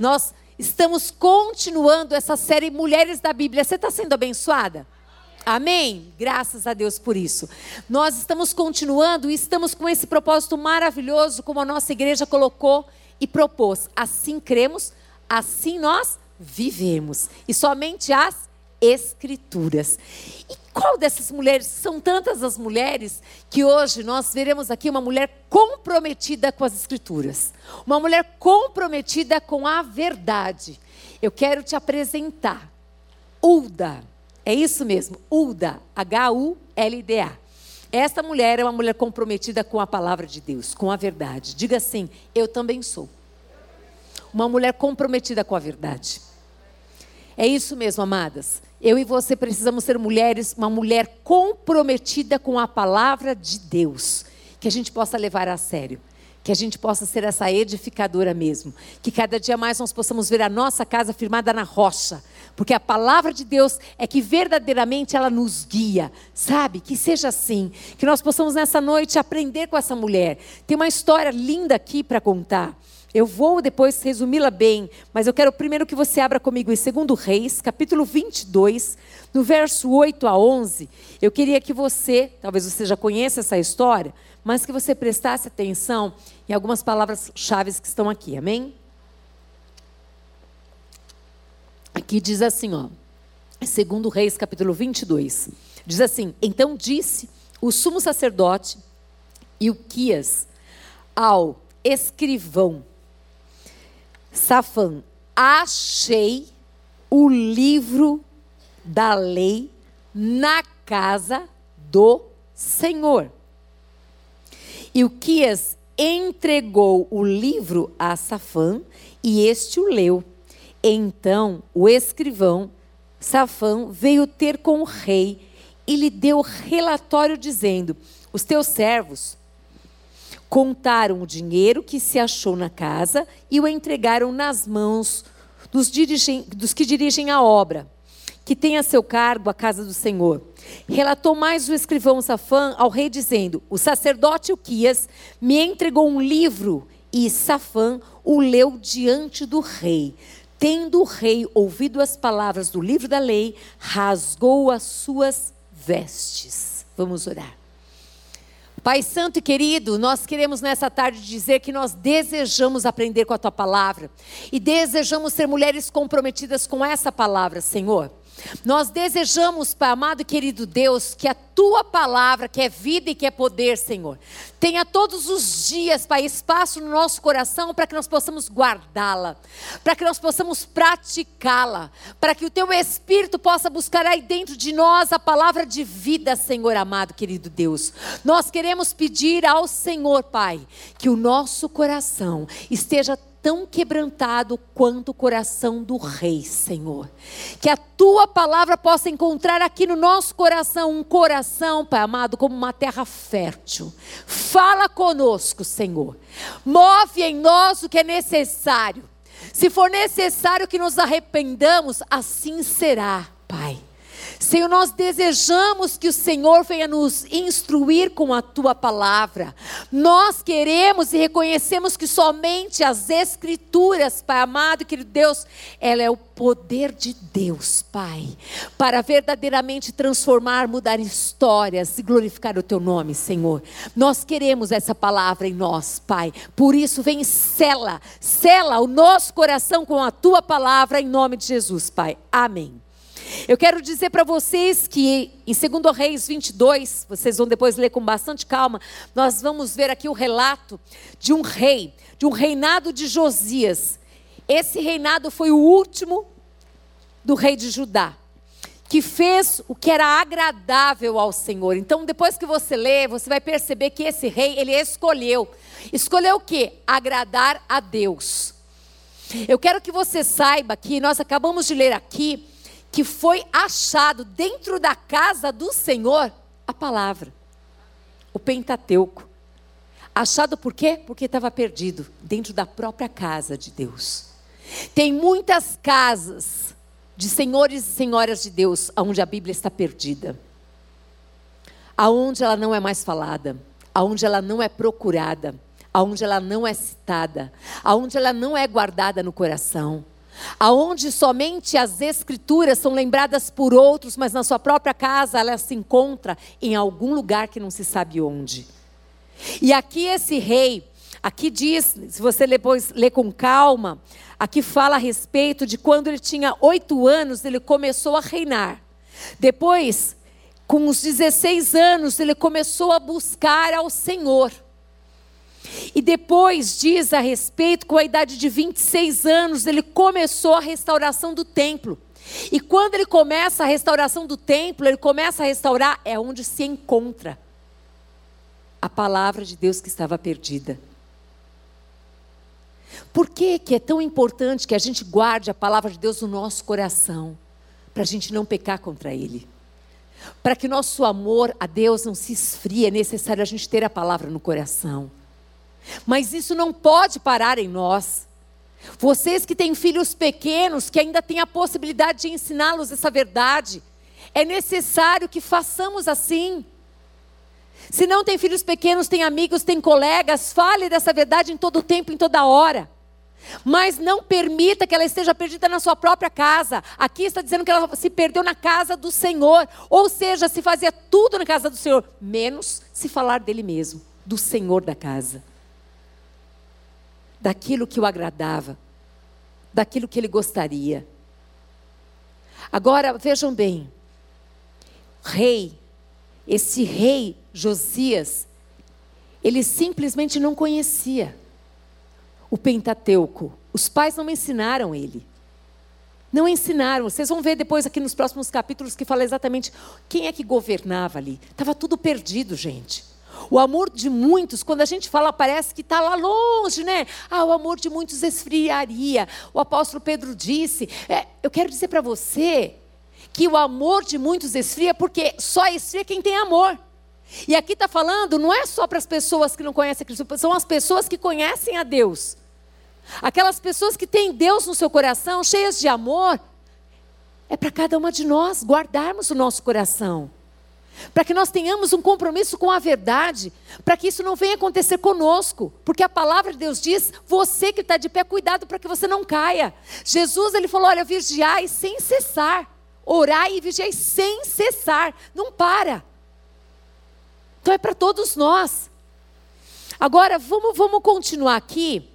Nós estamos continuando essa série Mulheres da Bíblia. Você está sendo abençoada? Amém? Graças a Deus por isso. Nós estamos continuando e estamos com esse propósito maravilhoso, como a nossa igreja colocou e propôs. Assim cremos, assim nós vivemos. E somente as Escrituras. E qual dessas mulheres? São tantas as mulheres que hoje nós veremos aqui uma mulher comprometida com as Escrituras, uma mulher comprometida com a verdade. Eu quero te apresentar Ulda. É isso mesmo, Ulda, H-U-L-D-A. Esta mulher é uma mulher comprometida com a palavra de Deus, com a verdade. Diga assim: eu também sou. Uma mulher comprometida com a verdade. É isso mesmo, amadas. Eu e você precisamos ser mulheres, uma mulher comprometida com a palavra de Deus, que a gente possa levar a sério, que a gente possa ser essa edificadora mesmo, que cada dia mais nós possamos ver a nossa casa firmada na rocha, porque a palavra de Deus é que verdadeiramente ela nos guia, sabe? Que seja assim, que nós possamos nessa noite aprender com essa mulher. Tem uma história linda aqui para contar. Eu vou depois resumi-la bem, mas eu quero primeiro que você abra comigo em 2 Reis, capítulo 22, no verso 8 a 11. Eu queria que você, talvez você já conheça essa história, mas que você prestasse atenção em algumas palavras-chave que estão aqui, amém? Aqui diz assim, ó, 2 Reis, capítulo 22. Diz assim: Então disse o sumo sacerdote e o Quias ao escrivão Safã, achei o livro da lei na casa do Senhor. E o Quias entregou o livro a Safã e este o leu. Então o escrivão Safã veio ter com o rei e lhe deu relatório dizendo: Os teus servos contaram o dinheiro que se achou na casa e o entregaram nas mãos dos, dos que dirigem a obra, que tem a seu cargo a casa do Senhor. Relatou mais o escrivão Safã ao rei, dizendo: O sacerdote Uquias me entregou um livro, e Safã o leu diante do rei. Tendo o rei ouvido as palavras do livro da lei, rasgou as suas vestes. Vamos orar. Pai Santo e querido, nós queremos nessa tarde dizer que nós desejamos aprender com a tua palavra e desejamos ser mulheres comprometidas com essa palavra, Senhor. Nós desejamos, Pai amado e querido Deus, que a tua palavra, que é vida e que é poder, Senhor, tenha todos os dias, Pai, espaço no nosso coração para que nós possamos guardá-la, para que nós possamos praticá-la, para que o teu Espírito possa buscar aí dentro de nós a palavra de vida, Senhor amado, querido Deus. Nós queremos pedir ao Senhor, Pai, que o nosso coração esteja tão quebrantado quanto o coração do rei, Senhor. Que a tua palavra possa encontrar aqui no nosso coração um coração, Pai amado, como uma terra fértil. Fala conosco, Senhor. Move em nós o que é necessário. Se for necessário que nos arrependamos, assim será, Pai. Senhor, nós desejamos que o Senhor venha nos instruir com a tua palavra. Nós queremos e reconhecemos que somente as Escrituras, Pai amado, querido Deus, ela é o poder de Deus, Pai, para verdadeiramente transformar, mudar histórias e glorificar o teu nome, Senhor. Nós queremos essa palavra em nós, Pai. Por isso, vem sela, sela o nosso coração com a tua palavra em nome de Jesus, Pai. Amém. Eu quero dizer para vocês que em 2 Reis 22, vocês vão depois ler com bastante calma, nós vamos ver aqui o relato de um rei, de um reinado de Josias. Esse reinado foi o último do rei de Judá, que fez o que era agradável ao Senhor. Então, depois que você lê, você vai perceber que esse rei, ele escolheu. Escolheu o quê? Agradar a Deus. Eu quero que você saiba que nós acabamos de ler aqui que foi achado dentro da casa do Senhor a palavra, o Pentateuco. Achado por quê? Porque estava perdido dentro da própria casa de Deus. Tem muitas casas de senhores e senhoras de Deus onde a Bíblia está perdida, aonde ela não é mais falada, aonde ela não é procurada, aonde ela não é citada, aonde ela não é guardada no coração, aonde somente as escrituras são lembradas por outros, mas na sua própria casa ela se encontra em algum lugar que não se sabe onde. E aqui esse rei, aqui diz, se você depois lê com calma, aqui fala a respeito de quando ele tinha oito anos, ele começou a reinar. Depois, com os 16 anos, ele começou a buscar ao Senhor. E depois diz a respeito, com a idade de 26 anos, ele começou a restauração do templo. E quando ele começa a restauração do templo, ele começa a restaurar, é onde se encontra a palavra de Deus que estava perdida. Por que, que é tão importante que a gente guarde a palavra de Deus no nosso coração? Para a gente não pecar contra Ele. Para que nosso amor a Deus não se esfrie, é necessário a gente ter a palavra no coração. Mas isso não pode parar em nós. Vocês que têm filhos pequenos, que ainda têm a possibilidade de ensiná-los essa verdade, é necessário que façamos assim. Se não tem filhos pequenos, tem amigos, tem colegas, fale dessa verdade em todo tempo, em toda hora. Mas não permita que ela esteja perdida na sua própria casa. Aqui está dizendo que ela se perdeu na casa do Senhor. Ou seja, se fazia tudo na casa do Senhor, menos se falar dele mesmo, do Senhor da casa daquilo que o agradava, daquilo que ele gostaria. Agora, vejam bem, rei, esse rei Josias, ele simplesmente não conhecia o Pentateuco. Os pais não ensinaram ele. Não ensinaram. Vocês vão ver depois aqui nos próximos capítulos que fala exatamente quem é que governava ali. Estava tudo perdido, gente. O amor de muitos, quando a gente fala, parece que está lá longe, né? Ah, o amor de muitos esfriaria. O apóstolo Pedro disse. É, eu quero dizer para você que o amor de muitos esfria, porque só esfria quem tem amor. E aqui está falando, não é só para as pessoas que não conhecem Cristo, são as pessoas que conhecem a Deus. Aquelas pessoas que têm Deus no seu coração, cheias de amor, é para cada uma de nós guardarmos o nosso coração para que nós tenhamos um compromisso com a verdade, para que isso não venha acontecer conosco, porque a palavra de Deus diz: você que está de pé, cuidado para que você não caia. Jesus ele falou: olha, vigiai sem cessar, orai e vigiai sem cessar, não para. Então é para todos nós. Agora vamos, vamos continuar aqui.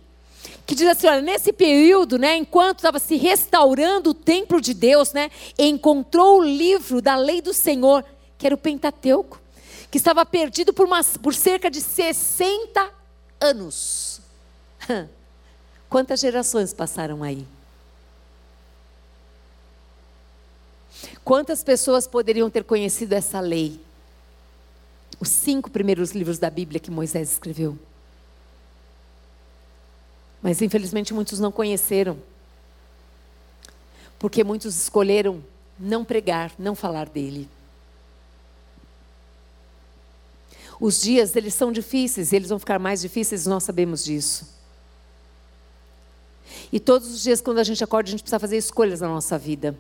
Que diz assim, olha, nesse período, né, enquanto estava se restaurando o templo de Deus, né, encontrou o livro da lei do Senhor que era o Pentateuco, que estava perdido por, por cerca de 60 anos. Quantas gerações passaram aí? Quantas pessoas poderiam ter conhecido essa lei? Os cinco primeiros livros da Bíblia que Moisés escreveu. Mas infelizmente muitos não conheceram. Porque muitos escolheram não pregar, não falar dele. Os dias, eles são difíceis, eles vão ficar mais difíceis, nós sabemos disso. E todos os dias, quando a gente acorda, a gente precisa fazer escolhas na nossa vida.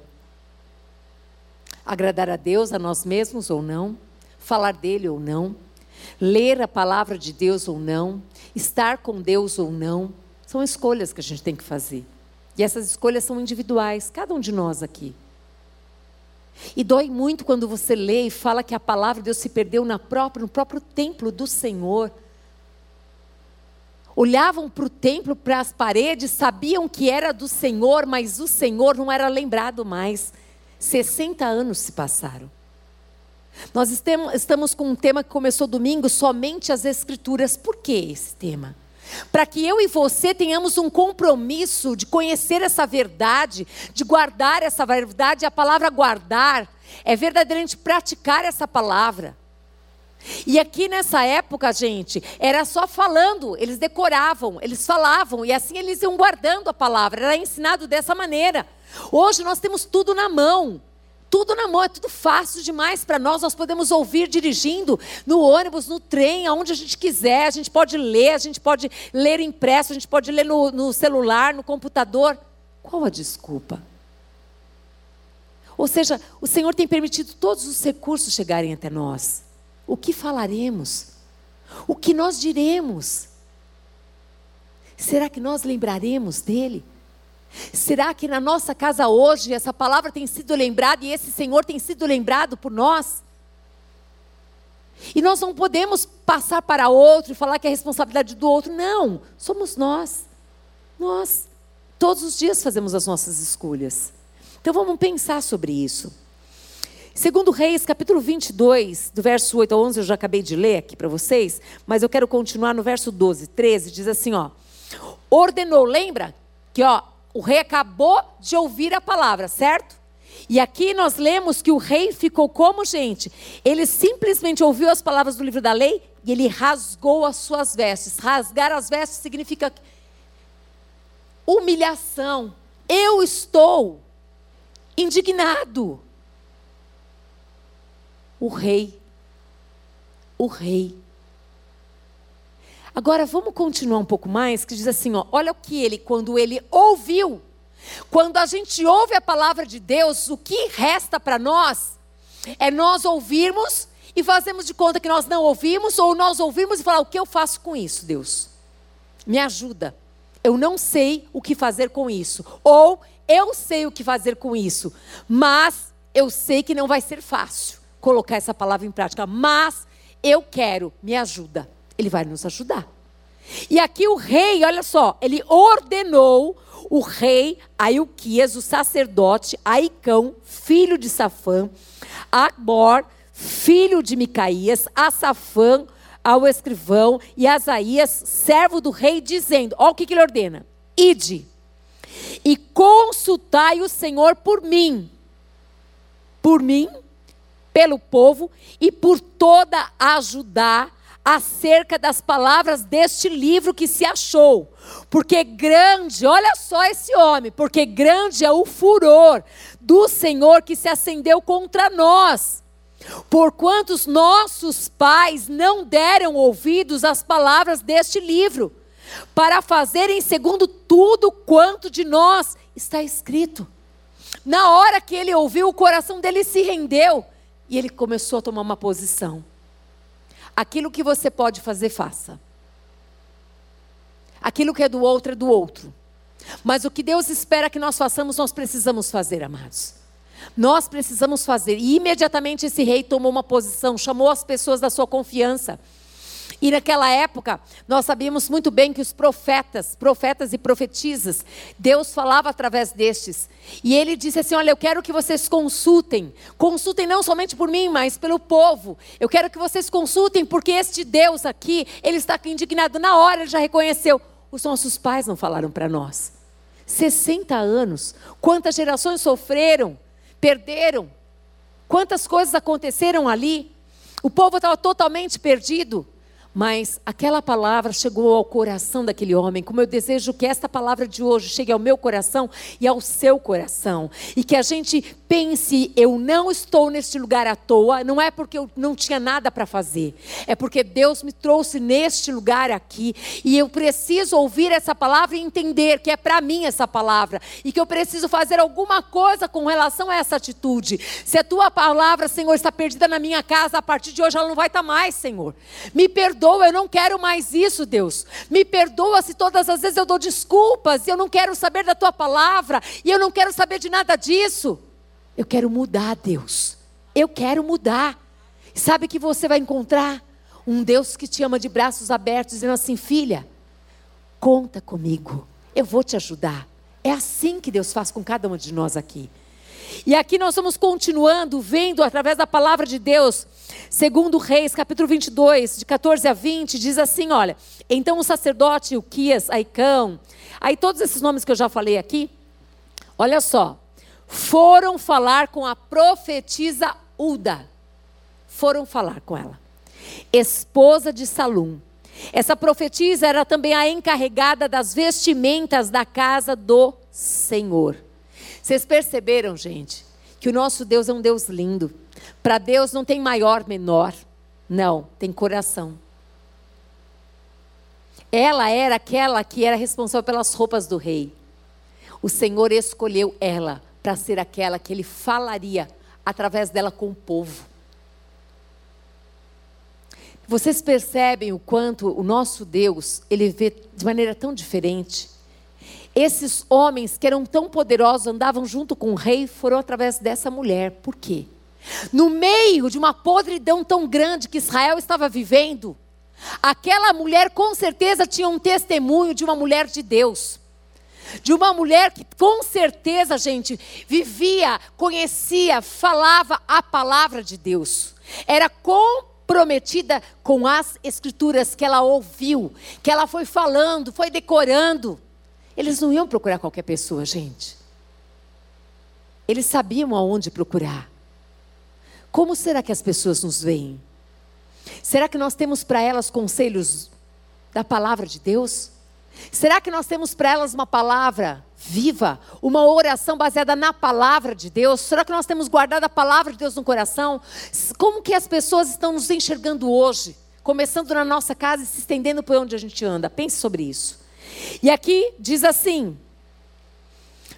Agradar a Deus, a nós mesmos ou não, falar dele ou não, ler a palavra de Deus ou não, estar com Deus ou não, são escolhas que a gente tem que fazer. E essas escolhas são individuais, cada um de nós aqui. E dói muito quando você lê e fala que a palavra de Deus se perdeu na própria, no próprio templo do Senhor. Olhavam para o templo, para as paredes, sabiam que era do Senhor, mas o Senhor não era lembrado mais. 60 anos se passaram. Nós estamos com um tema que começou domingo, somente as Escrituras. Por que esse tema? Para que eu e você tenhamos um compromisso de conhecer essa verdade, de guardar essa verdade, a palavra guardar é verdadeiramente praticar essa palavra. E aqui nessa época, gente, era só falando, eles decoravam, eles falavam, e assim eles iam guardando a palavra, era ensinado dessa maneira. Hoje nós temos tudo na mão tudo na mão, é tudo fácil demais para nós. Nós podemos ouvir dirigindo no ônibus, no trem, aonde a gente quiser. A gente pode ler, a gente pode ler impresso, a gente pode ler no, no celular, no computador. Qual a desculpa? Ou seja, o Senhor tem permitido todos os recursos chegarem até nós. O que falaremos? O que nós diremos? Será que nós lembraremos dele? Será que na nossa casa hoje essa palavra tem sido lembrada e esse Senhor tem sido lembrado por nós? E nós não podemos passar para outro e falar que é responsabilidade do outro. Não, somos nós. Nós. Todos os dias fazemos as nossas escolhas. Então vamos pensar sobre isso. Segundo Reis, capítulo 22, do verso 8 a 11, eu já acabei de ler aqui para vocês, mas eu quero continuar no verso 12, 13, diz assim, ó. Ordenou, lembra? Que, ó, o rei acabou de ouvir a palavra, certo? E aqui nós lemos que o rei ficou como gente. Ele simplesmente ouviu as palavras do livro da lei e ele rasgou as suas vestes. Rasgar as vestes significa humilhação. Eu estou indignado o rei. O rei. Agora vamos continuar um pouco mais, que diz assim, ó, olha o que ele, quando ele ouviu, quando a gente ouve a palavra de Deus, o que resta para nós é nós ouvirmos e fazemos de conta que nós não ouvimos, ou nós ouvimos e falar, o que eu faço com isso, Deus? Me ajuda. Eu não sei o que fazer com isso. Ou eu sei o que fazer com isso, mas eu sei que não vai ser fácil colocar essa palavra em prática, mas eu quero, me ajuda. Ele vai nos ajudar. E aqui o rei, olha só, ele ordenou o rei Ailquias, o sacerdote Aicão, filho de Safã, Abor, filho de Micaías, Asafã, ao escrivão, e Asaías, servo do rei, dizendo: Olha o que, que ele ordena: Ide e consultai o Senhor por mim, por mim pelo povo e por toda a Judá acerca das palavras deste livro que se achou. Porque grande, olha só esse homem, porque grande é o furor do Senhor que se acendeu contra nós. Porquanto os nossos pais não deram ouvidos às palavras deste livro, para fazerem segundo tudo quanto de nós está escrito. Na hora que ele ouviu, o coração dele se rendeu e ele começou a tomar uma posição. Aquilo que você pode fazer, faça. Aquilo que é do outro é do outro. Mas o que Deus espera que nós façamos, nós precisamos fazer, amados. Nós precisamos fazer. E imediatamente esse rei tomou uma posição, chamou as pessoas da sua confiança. E naquela época, nós sabíamos muito bem que os profetas, profetas e profetisas, Deus falava através destes. E ele disse assim: Olha, eu quero que vocês consultem. Consultem não somente por mim, mas pelo povo. Eu quero que vocês consultem, porque este Deus aqui, ele está indignado. Na hora, ele já reconheceu. Os nossos pais não falaram para nós. 60 anos. Quantas gerações sofreram, perderam. Quantas coisas aconteceram ali. O povo estava totalmente perdido. Mas aquela palavra chegou ao coração daquele homem, como eu desejo que esta palavra de hoje chegue ao meu coração e ao seu coração. E que a gente pense: eu não estou neste lugar à toa, não é porque eu não tinha nada para fazer, é porque Deus me trouxe neste lugar aqui. E eu preciso ouvir essa palavra e entender que é para mim essa palavra. E que eu preciso fazer alguma coisa com relação a essa atitude. Se a tua palavra, Senhor, está perdida na minha casa, a partir de hoje ela não vai estar mais, Senhor. Me perdoa perdoa, eu não quero mais isso, Deus. Me perdoa se todas as vezes eu dou desculpas e eu não quero saber da tua palavra e eu não quero saber de nada disso. Eu quero mudar, Deus. Eu quero mudar. Sabe que você vai encontrar um Deus que te ama de braços abertos, dizendo assim: filha, conta comigo, eu vou te ajudar. É assim que Deus faz com cada uma de nós aqui. E aqui nós vamos continuando, vendo através da palavra de Deus, segundo Reis, capítulo 22, de 14 a 20, diz assim: olha, então o sacerdote Uquias, Aicão, aí todos esses nomes que eu já falei aqui, olha só, foram falar com a profetisa Uda. Foram falar com ela, esposa de Salum. Essa profetisa era também a encarregada das vestimentas da casa do Senhor. Vocês perceberam, gente, que o nosso Deus é um Deus lindo. Para Deus não tem maior, menor. Não, tem coração. Ela era aquela que era responsável pelas roupas do rei. O Senhor escolheu ela para ser aquela que ele falaria através dela com o povo. Vocês percebem o quanto o nosso Deus, ele vê de maneira tão diferente. Esses homens que eram tão poderosos, andavam junto com o rei, foram através dessa mulher. Por quê? No meio de uma podridão tão grande que Israel estava vivendo, aquela mulher com certeza tinha um testemunho de uma mulher de Deus. De uma mulher que com certeza, gente, vivia, conhecia, falava a palavra de Deus. Era comprometida com as escrituras que ela ouviu, que ela foi falando, foi decorando. Eles não iam procurar qualquer pessoa, gente. Eles sabiam aonde procurar. Como será que as pessoas nos veem? Será que nós temos para elas conselhos da palavra de Deus? Será que nós temos para elas uma palavra viva, uma oração baseada na palavra de Deus? Será que nós temos guardado a palavra de Deus no coração? Como que as pessoas estão nos enxergando hoje? Começando na nossa casa e se estendendo por onde a gente anda. Pense sobre isso. E aqui diz assim: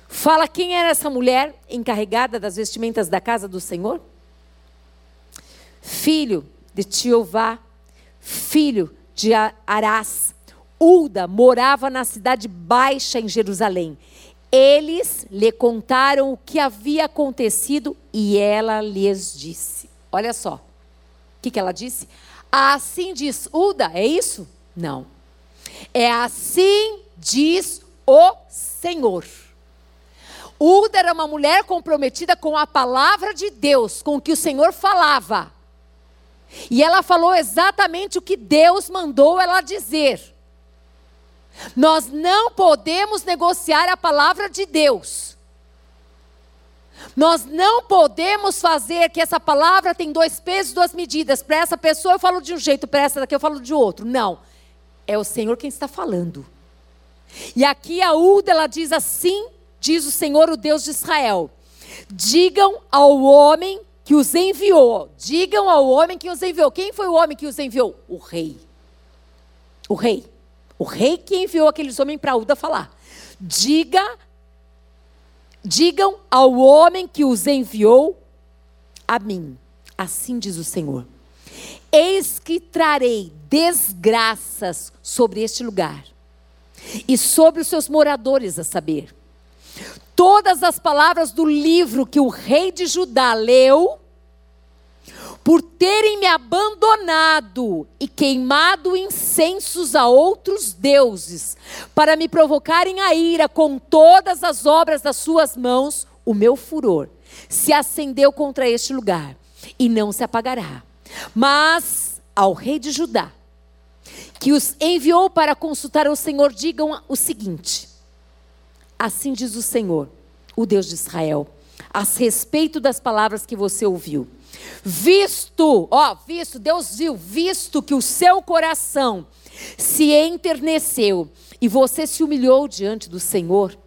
fala quem era essa mulher encarregada das vestimentas da casa do Senhor? Filho de Tiová, filho de Arás Ulda morava na cidade baixa em Jerusalém. Eles lhe contaram o que havia acontecido e ela lhes disse: Olha só, o que, que ela disse? Assim diz Ulda, é isso? Não. É assim diz o Senhor. Ulda era uma mulher comprometida com a palavra de Deus, com o que o Senhor falava. E ela falou exatamente o que Deus mandou ela dizer. Nós não podemos negociar a palavra de Deus. Nós não podemos fazer que essa palavra tem dois pesos, duas medidas. Para essa pessoa eu falo de um jeito, para essa daqui eu falo de outro. Não. É o Senhor quem está falando. E aqui a Uda ela diz assim: diz o Senhor, o Deus de Israel. Digam ao homem que os enviou. Digam ao homem que os enviou. Quem foi o homem que os enviou? O rei. O rei. O rei que enviou aqueles homens para Uda falar. Diga, digam ao homem que os enviou a mim. Assim diz o Senhor. Eis que trarei desgraças sobre este lugar e sobre os seus moradores, a saber. Todas as palavras do livro que o rei de Judá leu por terem me abandonado e queimado incensos a outros deuses, para me provocarem a ira com todas as obras das suas mãos, o meu furor se acendeu contra este lugar e não se apagará. Mas ao rei de Judá, que os enviou para consultar o Senhor, digam o seguinte: Assim diz o Senhor, o Deus de Israel, a respeito das palavras que você ouviu. Visto, ó, visto, Deus viu, visto que o seu coração se enterneceu e você se humilhou diante do Senhor,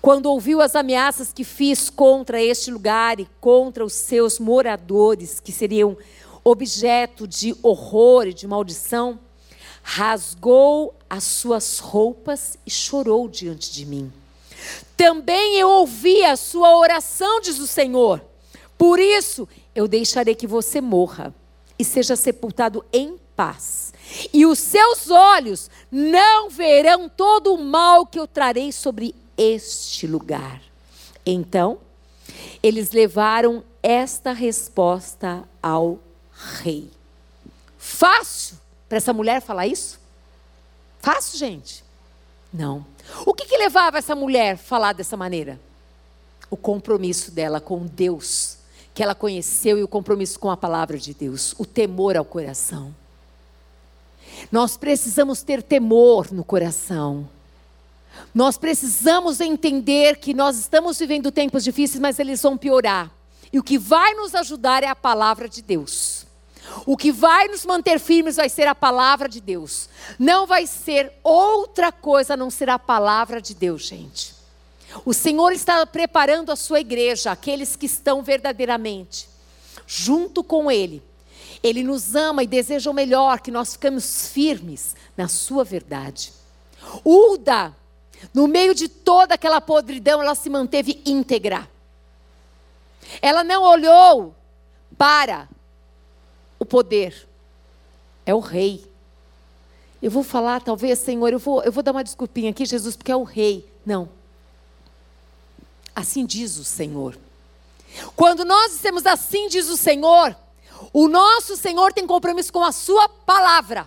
quando ouviu as ameaças que fiz contra este lugar e contra os seus moradores, que seriam objeto de horror e de maldição, rasgou as suas roupas e chorou diante de mim. Também eu ouvi a sua oração, diz o Senhor. Por isso eu deixarei que você morra e seja sepultado em paz. E os seus olhos não verão todo o mal que eu trarei sobre este lugar. Então, eles levaram esta resposta ao rei. Fácil para essa mulher falar isso? Fácil, gente? Não. O que, que levava essa mulher a falar dessa maneira? O compromisso dela com Deus que ela conheceu e o compromisso com a palavra de Deus, o temor ao coração. Nós precisamos ter temor no coração. Nós precisamos entender que nós estamos vivendo tempos difíceis, mas eles vão piorar. E o que vai nos ajudar é a palavra de Deus. O que vai nos manter firmes vai ser a palavra de Deus. Não vai ser outra coisa a não ser a palavra de Deus, gente. O Senhor está preparando a sua igreja, aqueles que estão verdadeiramente junto com Ele. Ele nos ama e deseja o melhor, que nós ficamos firmes na sua verdade. Uda, no meio de toda aquela podridão, ela se manteve íntegra. Ela não olhou para o poder. é o rei. Eu vou falar, talvez, Senhor, eu vou, eu vou dar uma desculpinha aqui, Jesus, porque é o rei. Não. Assim diz o Senhor. Quando nós dissemos assim diz o Senhor, o nosso Senhor tem compromisso com a sua palavra.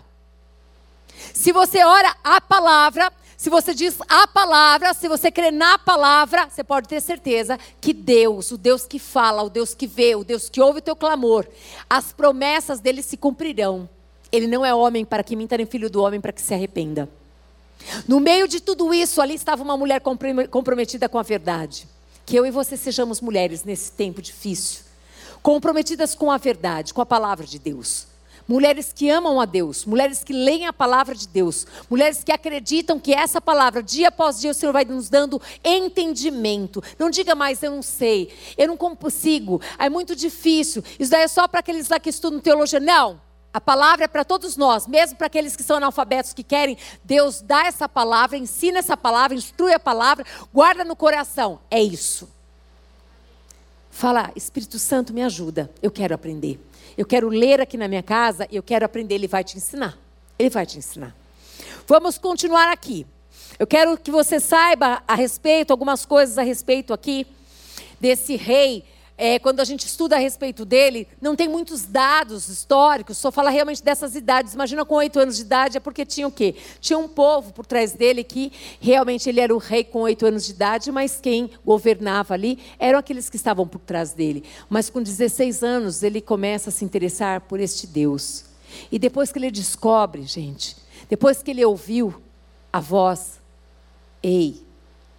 Se você ora a palavra, se você diz a palavra, se você crê na palavra, você pode ter certeza que Deus, o Deus que fala, o Deus que vê, o Deus que ouve o teu clamor, as promessas dele se cumprirão. Ele não é homem para que minta, nem filho do homem para que se arrependa. No meio de tudo isso, ali estava uma mulher comprometida com a verdade. Que eu e você sejamos mulheres nesse tempo difícil, comprometidas com a verdade, com a palavra de Deus. Mulheres que amam a Deus, mulheres que leem a palavra de Deus, mulheres que acreditam que essa palavra, dia após dia, o Senhor vai nos dando entendimento. Não diga mais, eu não sei, eu não consigo, é muito difícil. Isso daí é só para aqueles lá que estudam teologia. Não, a palavra é para todos nós, mesmo para aqueles que são analfabetos que querem. Deus dá essa palavra, ensina essa palavra, instrui a palavra, guarda no coração. É isso. Fala, Espírito Santo, me ajuda. Eu quero aprender. Eu quero ler aqui na minha casa, eu quero aprender. Ele vai te ensinar. Ele vai te ensinar. Vamos continuar aqui. Eu quero que você saiba a respeito, algumas coisas a respeito aqui desse rei é, quando a gente estuda a respeito dele, não tem muitos dados históricos, só fala realmente dessas idades. Imagina com oito anos de idade, é porque tinha o quê? Tinha um povo por trás dele que realmente ele era o rei com oito anos de idade, mas quem governava ali eram aqueles que estavam por trás dele. Mas com 16 anos ele começa a se interessar por este Deus. E depois que ele descobre, gente, depois que ele ouviu a voz, ei,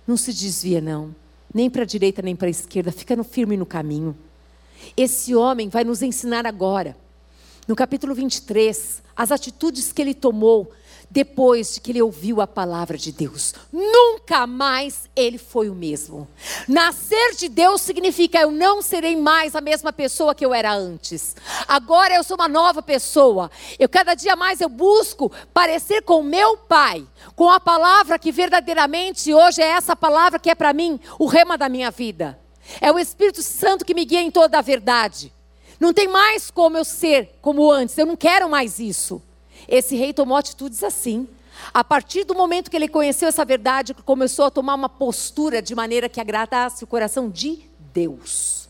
não se desvia não nem para a direita nem para a esquerda, fica firme no caminho. Esse homem vai nos ensinar agora, no capítulo 23, as atitudes que ele tomou depois de que ele ouviu a palavra de Deus. Nunca mais ele foi o mesmo. Nascer de Deus significa eu não serei mais a mesma pessoa que eu era antes. Agora eu sou uma nova pessoa. Eu cada dia mais eu busco parecer com meu Pai, com a palavra que verdadeiramente hoje é essa palavra que é para mim o rema da minha vida. É o Espírito Santo que me guia em toda a verdade. Não tem mais como eu ser como antes. Eu não quero mais isso. Esse rei tomou atitudes assim. A partir do momento que ele conheceu essa verdade, começou a tomar uma postura de maneira que agradasse o coração de Deus.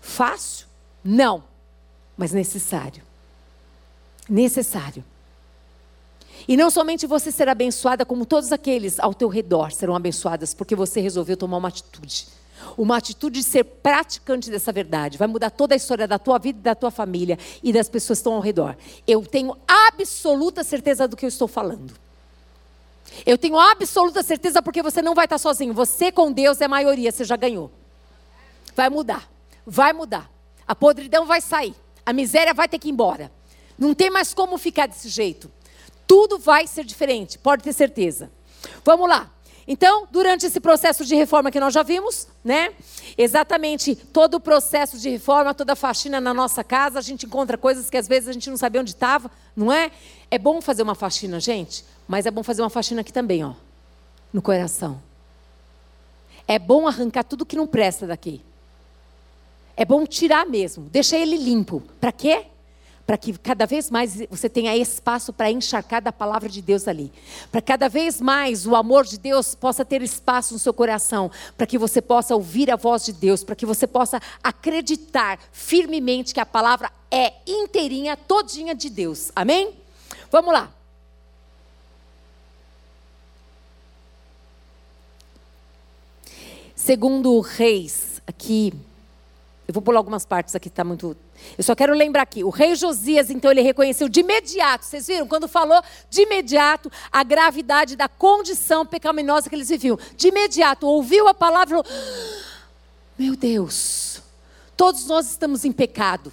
Fácil? Não, mas necessário. Necessário. E não somente você será abençoada, como todos aqueles ao teu redor serão abençoadas, porque você resolveu tomar uma atitude uma atitude de ser praticante dessa verdade. Vai mudar toda a história da tua vida, da tua família e das pessoas que estão ao redor. Eu tenho absoluta certeza do que eu estou falando. Eu tenho absoluta certeza porque você não vai estar sozinho. Você com Deus é a maioria, você já ganhou. Vai mudar. Vai mudar. A podridão vai sair. A miséria vai ter que ir embora. Não tem mais como ficar desse jeito. Tudo vai ser diferente, pode ter certeza. Vamos lá. Então, durante esse processo de reforma que nós já vimos, né? Exatamente todo o processo de reforma, toda a faxina na nossa casa, a gente encontra coisas que às vezes a gente não sabia onde estava, não é? É bom fazer uma faxina, gente, mas é bom fazer uma faxina aqui também, ó, no coração. É bom arrancar tudo que não presta daqui. É bom tirar mesmo, deixar ele limpo. Para quê? Para que cada vez mais você tenha espaço para encharcar da palavra de Deus ali. Para cada vez mais o amor de Deus possa ter espaço no seu coração, para que você possa ouvir a voz de Deus, para que você possa acreditar firmemente que a palavra é inteirinha, todinha de Deus. Amém? Vamos lá. Segundo Reis, aqui eu vou pular algumas partes aqui, está muito. Eu só quero lembrar aqui. O rei Josias, então, ele reconheceu de imediato, vocês viram? Quando falou de imediato a gravidade da condição pecaminosa que eles viviam. De imediato, ouviu a palavra e falou: ah, Meu Deus, todos nós estamos em pecado.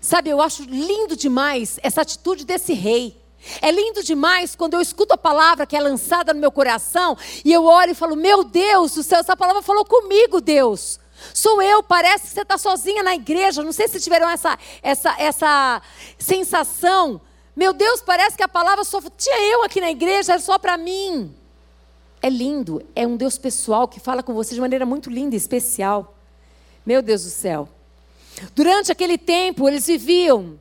Sabe, eu acho lindo demais essa atitude desse rei. É lindo demais quando eu escuto a palavra que é lançada no meu coração e eu olho e falo: Meu Deus do céu, essa palavra falou comigo, Deus. Sou eu, parece que você está sozinha na igreja. Não sei se tiveram essa, essa, essa sensação. Meu Deus, parece que a palavra só tinha eu aqui na igreja, era só para mim. É lindo, é um Deus pessoal que fala com você de maneira muito linda e especial. Meu Deus do céu. Durante aquele tempo, eles viviam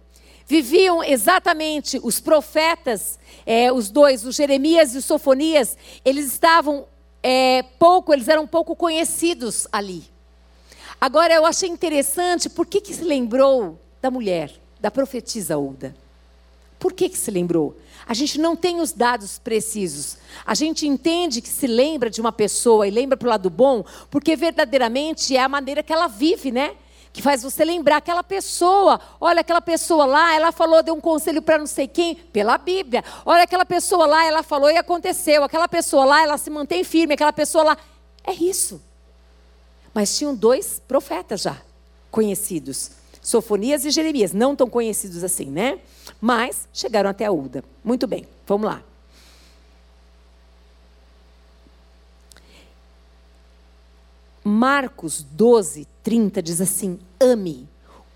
viviam exatamente os profetas, é, os dois, o Jeremias e o Sofonias, eles estavam é, pouco, eles eram pouco conhecidos ali. Agora eu achei interessante, por que, que se lembrou da mulher, da profetisa Uda? Por que, que se lembrou? A gente não tem os dados precisos. A gente entende que se lembra de uma pessoa e lembra para o lado bom, porque verdadeiramente é a maneira que ela vive, né? Que faz você lembrar aquela pessoa. Olha, aquela pessoa lá, ela falou, deu um conselho para não sei quem, pela Bíblia. Olha, aquela pessoa lá, ela falou e aconteceu. Aquela pessoa lá, ela se mantém firme. Aquela pessoa lá. É isso. Mas tinham dois profetas já conhecidos. Sofonias e Jeremias, não tão conhecidos assim, né? Mas chegaram até a Uda. Muito bem, vamos lá. Marcos 12, 30 diz assim: Ame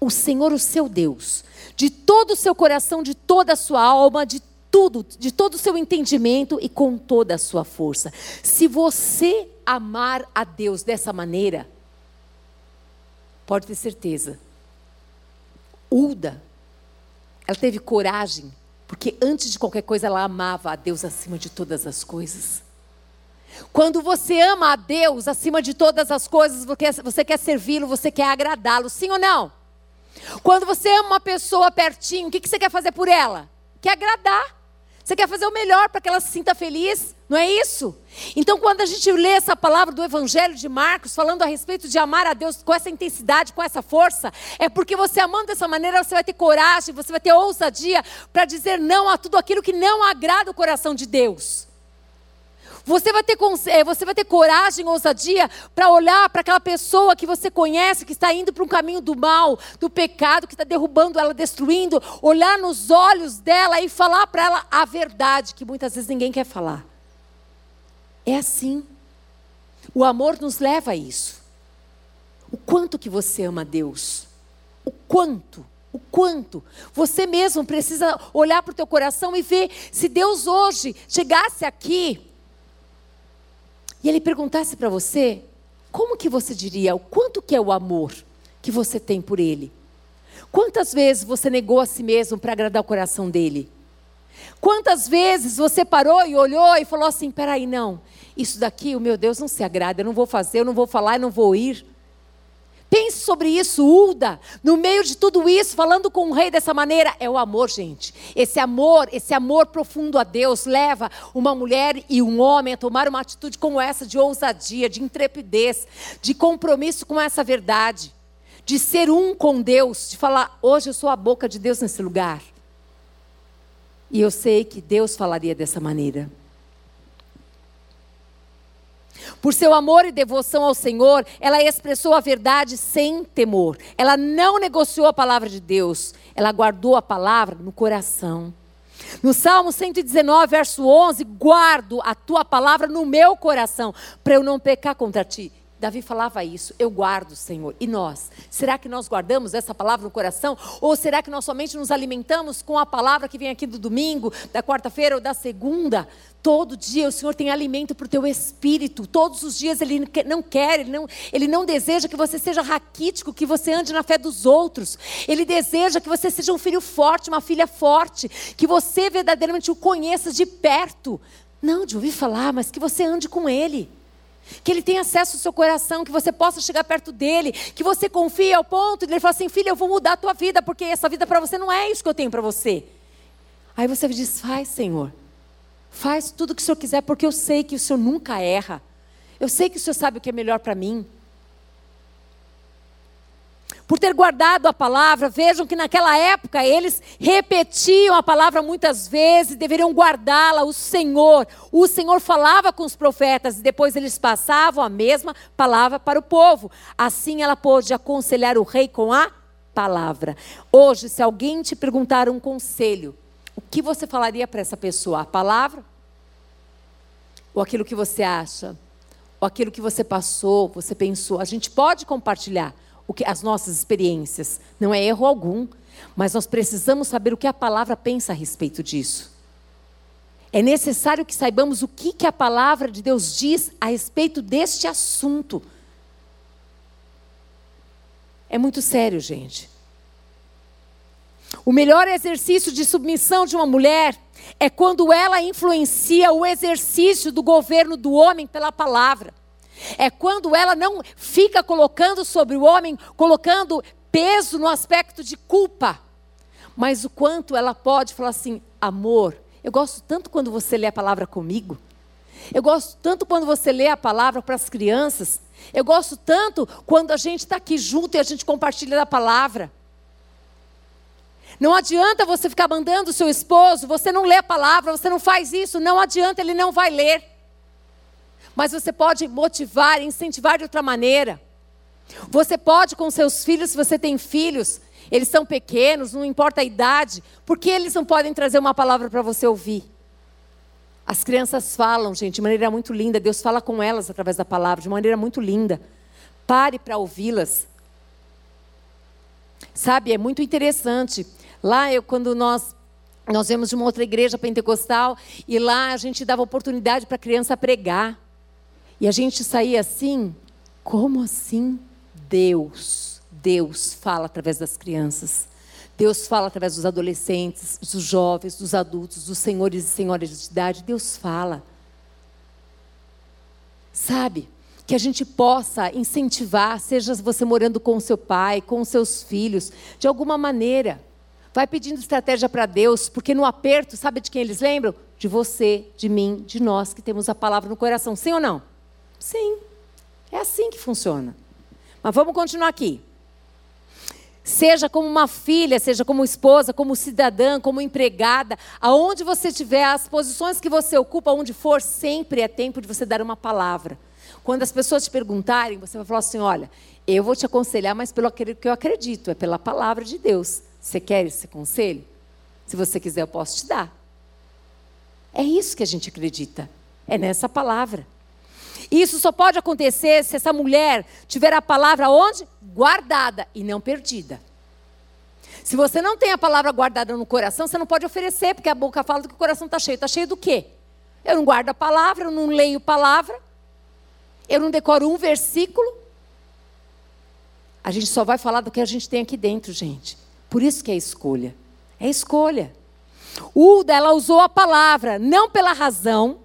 o Senhor, o seu Deus, de todo o seu coração, de toda a sua alma, de tudo, de todo o seu entendimento e com toda a sua força. Se você amar a Deus dessa maneira, pode ter certeza, Uda, ela teve coragem, porque antes de qualquer coisa ela amava a Deus acima de todas as coisas. Quando você ama a Deus acima de todas as coisas, você quer servi-lo, você quer agradá-lo, sim ou não? Quando você ama uma pessoa pertinho, o que você quer fazer por ela? Quer agradar. Você quer fazer o melhor para que ela se sinta feliz, não é isso? Então, quando a gente lê essa palavra do Evangelho de Marcos, falando a respeito de amar a Deus com essa intensidade, com essa força, é porque você amando dessa maneira, você vai ter coragem, você vai ter ousadia para dizer não a tudo aquilo que não agrada o coração de Deus. Você vai ter, eh, você vai ter coragem, ousadia para olhar para aquela pessoa que você conhece, que está indo para um caminho do mal, do pecado, que está derrubando ela, destruindo, olhar nos olhos dela e falar para ela a verdade, que muitas vezes ninguém quer falar. É assim. O amor nos leva a isso. O quanto que você ama Deus. O quanto. O quanto. Você mesmo precisa olhar para o teu coração e ver se Deus hoje chegasse aqui e ele perguntasse para você, como que você diria, o quanto que é o amor que você tem por ele? Quantas vezes você negou a si mesmo para agradar o coração dele? Quantas vezes você parou e olhou e falou assim: peraí, não, isso daqui, o meu Deus não se agrada, eu não vou fazer, eu não vou falar, eu não vou ir. Pense sobre isso, Uda, no meio de tudo isso, falando com o rei dessa maneira, é o amor, gente. Esse amor, esse amor profundo a Deus leva uma mulher e um homem a tomar uma atitude como essa de ousadia, de intrepidez, de compromisso com essa verdade, de ser um com Deus, de falar: hoje eu sou a boca de Deus nesse lugar. E eu sei que Deus falaria dessa maneira. Por seu amor e devoção ao Senhor, ela expressou a verdade sem temor. Ela não negociou a palavra de Deus, ela guardou a palavra no coração. No Salmo 119, verso 11: Guardo a tua palavra no meu coração, para eu não pecar contra ti. Davi falava isso, eu guardo, Senhor. E nós? Será que nós guardamos essa palavra no coração? Ou será que nós somente nos alimentamos com a palavra que vem aqui do domingo, da quarta-feira ou da segunda? Todo dia o Senhor tem alimento para o teu espírito. Todos os dias Ele não quer, ele não, ele não deseja que você seja raquítico, que você ande na fé dos outros. Ele deseja que você seja um filho forte, uma filha forte, que você verdadeiramente o conheça de perto. Não de ouvir falar, mas que você ande com Ele que ele tenha acesso ao seu coração, que você possa chegar perto dele, que você confie ao ponto de ele falar assim: filha, eu vou mudar a tua vida, porque essa vida para você não é isso que eu tenho para você. Aí você diz: faz, Senhor, faz tudo o que o Senhor quiser, porque eu sei que o Senhor nunca erra, eu sei que o Senhor sabe o que é melhor para mim por ter guardado a palavra, vejam que naquela época eles repetiam a palavra muitas vezes, deveriam guardá-la. O Senhor, o Senhor falava com os profetas e depois eles passavam a mesma palavra para o povo. Assim ela pôde aconselhar o rei com a palavra. Hoje, se alguém te perguntar um conselho, o que você falaria para essa pessoa? A palavra? Ou aquilo que você acha? Ou aquilo que você passou, você pensou? A gente pode compartilhar o que, as nossas experiências. Não é erro algum, mas nós precisamos saber o que a palavra pensa a respeito disso. É necessário que saibamos o que, que a palavra de Deus diz a respeito deste assunto. É muito sério, gente. O melhor exercício de submissão de uma mulher é quando ela influencia o exercício do governo do homem pela palavra. É quando ela não fica colocando sobre o homem, colocando peso no aspecto de culpa, mas o quanto ela pode falar assim: amor, eu gosto tanto quando você lê a palavra comigo. Eu gosto tanto quando você lê a palavra para as crianças. Eu gosto tanto quando a gente está aqui junto e a gente compartilha da palavra. Não adianta você ficar mandando o seu esposo, você não lê a palavra, você não faz isso, não adianta, ele não vai ler. Mas você pode motivar, incentivar de outra maneira. Você pode com seus filhos, se você tem filhos, eles são pequenos, não importa a idade, por que eles não podem trazer uma palavra para você ouvir? As crianças falam, gente, de maneira muito linda. Deus fala com elas através da palavra, de maneira muito linda. Pare para ouvi-las. Sabe, é muito interessante. Lá, eu, quando nós nós vemos de uma outra igreja pentecostal e lá a gente dava oportunidade para a criança pregar. E a gente saía assim, como assim? Deus, Deus fala através das crianças. Deus fala através dos adolescentes, dos jovens, dos adultos, dos senhores e senhoras de idade. Deus fala. Sabe? Que a gente possa incentivar, seja você morando com o seu pai, com os seus filhos, de alguma maneira. Vai pedindo estratégia para Deus, porque no aperto, sabe de quem eles lembram? De você, de mim, de nós que temos a palavra no coração. Sim ou não? Sim. É assim que funciona. Mas vamos continuar aqui. Seja como uma filha, seja como esposa, como cidadã, como empregada, aonde você estiver, as posições que você ocupa, onde for, sempre é tempo de você dar uma palavra. Quando as pessoas te perguntarem, você vai falar assim: olha, eu vou te aconselhar, mas pelo que eu acredito, é pela palavra de Deus. Você quer esse conselho? Se você quiser, eu posso te dar. É isso que a gente acredita. É nessa palavra. E isso só pode acontecer se essa mulher tiver a palavra onde? Guardada e não perdida. Se você não tem a palavra guardada no coração, você não pode oferecer, porque a boca fala que o coração está cheio. Está cheio do quê? Eu não guardo a palavra, eu não leio palavra, eu não decoro um versículo. A gente só vai falar do que a gente tem aqui dentro, gente. Por isso que é escolha. É escolha. Uda, ela usou a palavra, não pela razão,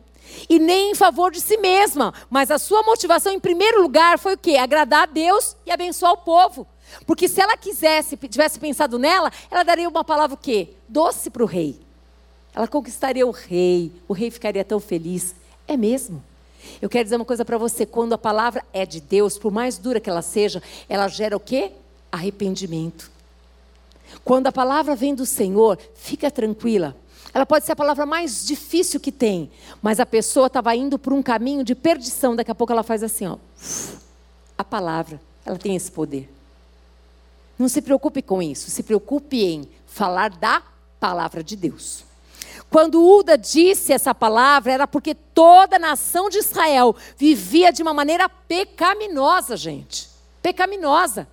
e nem em favor de si mesma, mas a sua motivação em primeiro lugar foi o quê? Agradar a Deus e abençoar o povo. Porque se ela quisesse, tivesse pensado nela, ela daria uma palavra o quê? Doce para o rei. Ela conquistaria o rei, o rei ficaria tão feliz. É mesmo. Eu quero dizer uma coisa para você, quando a palavra é de Deus, por mais dura que ela seja, ela gera o quê? Arrependimento. Quando a palavra vem do Senhor, fica tranquila, ela pode ser a palavra mais difícil que tem, mas a pessoa estava indo por um caminho de perdição. Daqui a pouco ela faz assim, ó. A palavra, ela tem esse poder. Não se preocupe com isso, se preocupe em falar da palavra de Deus. Quando Uda disse essa palavra, era porque toda a nação de Israel vivia de uma maneira pecaminosa, gente. Pecaminosa.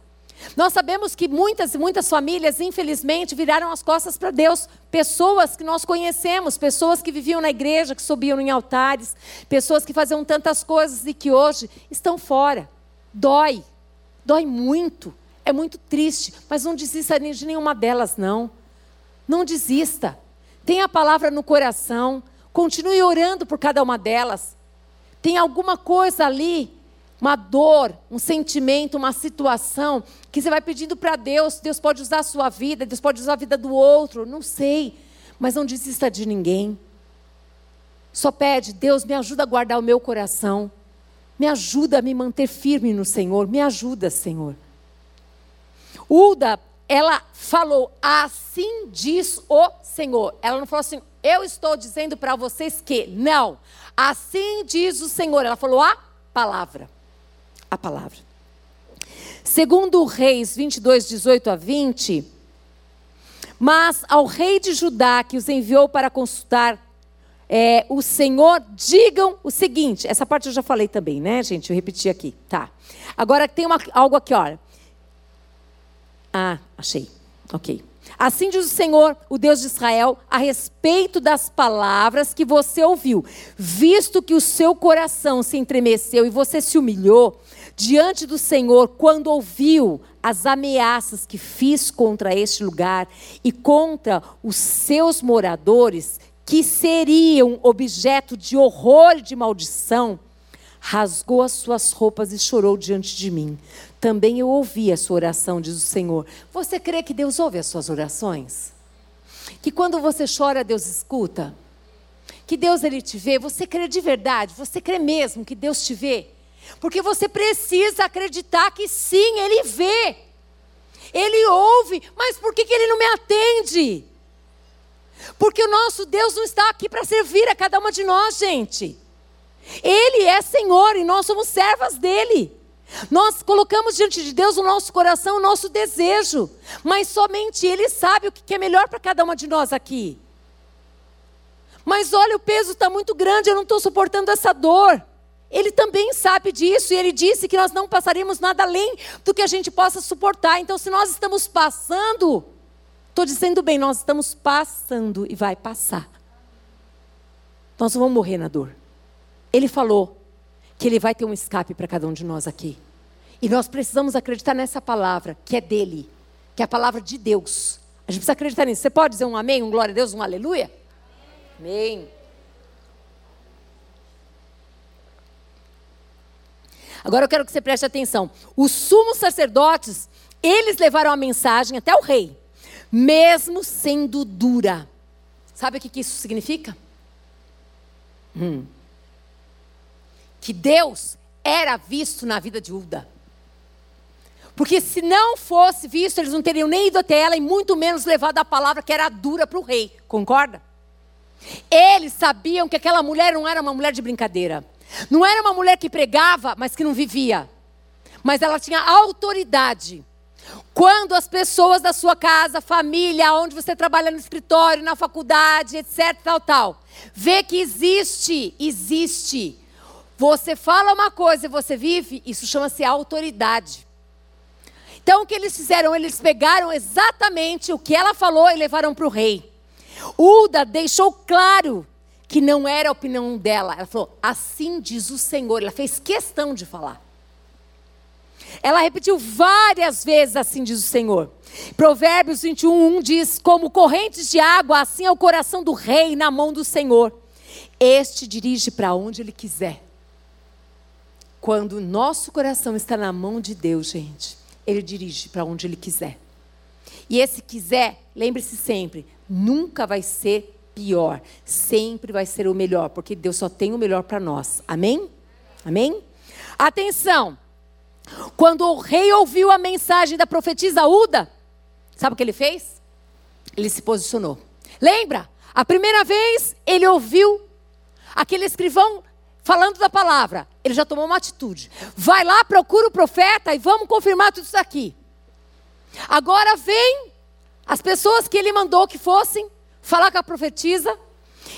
Nós sabemos que muitas e muitas famílias, infelizmente, viraram as costas para Deus. Pessoas que nós conhecemos, pessoas que viviam na igreja, que subiam em altares, pessoas que faziam tantas coisas e que hoje estão fora. Dói, dói muito, é muito triste, mas não desista de nenhuma delas, não. Não desista. Tenha a palavra no coração, continue orando por cada uma delas. Tem alguma coisa ali uma dor, um sentimento, uma situação que você vai pedindo para Deus, Deus pode usar a sua vida, Deus pode usar a vida do outro, não sei, mas não desista de ninguém. Só pede, Deus me ajuda a guardar o meu coração, me ajuda a me manter firme no Senhor, me ajuda, Senhor. Uda, ela falou, assim diz o Senhor. Ela não falou assim, eu estou dizendo para vocês que. Não, assim diz o Senhor. Ela falou a palavra a palavra. Segundo Reis 22, 18 a 20, mas ao rei de Judá que os enviou para consultar é, o Senhor, digam o seguinte: essa parte eu já falei também, né, gente? Eu repeti aqui, tá. Agora tem uma, algo aqui, olha. Ah, achei. Ok. Assim diz o Senhor, o Deus de Israel, a respeito das palavras que você ouviu, visto que o seu coração se entremeceu e você se humilhou, diante do Senhor quando ouviu as ameaças que fiz contra este lugar e contra os seus moradores, que seriam objeto de horror e de maldição, rasgou as suas roupas e chorou diante de mim. Também eu ouvi a sua oração, diz o Senhor. Você crê que Deus ouve as suas orações? Que quando você chora, Deus escuta? Que Deus ele te vê? Você crê de verdade? Você crê mesmo que Deus te vê? Porque você precisa acreditar que sim, Ele vê. Ele ouve, mas por que, que Ele não me atende? Porque o nosso Deus não está aqui para servir a cada uma de nós, gente. Ele é Senhor e nós somos servas dele. Nós colocamos diante de Deus o nosso coração, o nosso desejo, mas somente Ele sabe o que é melhor para cada uma de nós aqui. Mas olha, o peso está muito grande, eu não estou suportando essa dor. Ele também sabe disso e ele disse que nós não passaremos nada além do que a gente possa suportar. Então, se nós estamos passando, estou dizendo bem, nós estamos passando e vai passar. Nós não vamos morrer na dor. Ele falou que ele vai ter um escape para cada um de nós aqui. E nós precisamos acreditar nessa palavra, que é dele, que é a palavra de Deus. A gente precisa acreditar nisso. Você pode dizer um amém, um glória a Deus, um aleluia? Amém. Agora eu quero que você preste atenção. Os sumos sacerdotes, eles levaram a mensagem até o rei, mesmo sendo dura. Sabe o que isso significa? Hum. Que Deus era visto na vida de Uda. Porque se não fosse visto, eles não teriam nem ido até ela e muito menos levado a palavra que era dura para o rei. Concorda? Eles sabiam que aquela mulher não era uma mulher de brincadeira. Não era uma mulher que pregava, mas que não vivia. Mas ela tinha autoridade. Quando as pessoas da sua casa, família, onde você trabalha no escritório, na faculdade, etc, tal, tal, vê que existe, existe. Você fala uma coisa e você vive, isso chama-se autoridade. Então o que eles fizeram? Eles pegaram exatamente o que ela falou e levaram para o rei. Uda deixou claro que não era a opinião dela. Ela falou: Assim diz o Senhor. Ela fez questão de falar. Ela repetiu várias vezes: Assim diz o Senhor. Provérbios 21, 1 diz: Como correntes de água, assim é o coração do rei na mão do Senhor. Este dirige para onde ele quiser. Quando o nosso coração está na mão de Deus, gente, ele dirige para onde ele quiser. E esse quiser, lembre-se sempre, nunca vai ser pior, sempre vai ser o melhor, porque Deus só tem o melhor para nós. Amém? Amém? Atenção! Quando o rei ouviu a mensagem da profetisa Uda, sabe o que ele fez? Ele se posicionou. Lembra? A primeira vez ele ouviu aquele escrivão falando da palavra, ele já tomou uma atitude. Vai lá, procura o profeta e vamos confirmar tudo isso aqui. Agora vem as pessoas que ele mandou que fossem falar com a profetisa,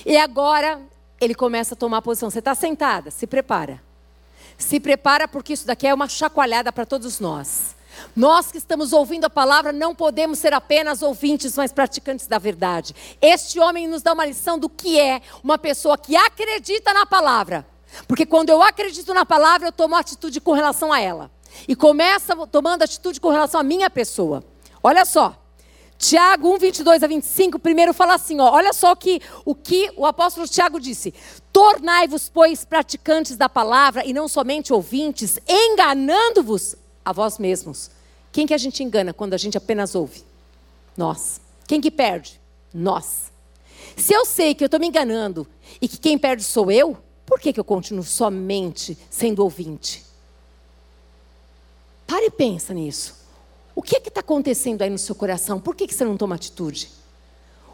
e agora ele começa a tomar posição. Você está sentada? Se prepara. Se prepara, porque isso daqui é uma chacoalhada para todos nós. Nós que estamos ouvindo a palavra não podemos ser apenas ouvintes, mas praticantes da verdade. Este homem nos dá uma lição do que é uma pessoa que acredita na palavra. Porque quando eu acredito na palavra, eu tomo atitude com relação a ela. E começa tomando atitude com relação à minha pessoa. Olha só. Tiago 1, 22 a 25, primeiro fala assim: ó, olha só que, o que o apóstolo Tiago disse: Tornai-vos, pois, praticantes da palavra e não somente ouvintes, enganando-vos a vós mesmos. Quem que a gente engana quando a gente apenas ouve? Nós. Quem que perde? Nós. Se eu sei que eu estou me enganando e que quem perde sou eu, por que, que eu continuo somente sendo ouvinte? Pare e pensa nisso. O que está acontecendo aí no seu coração? Por que, que você não toma atitude?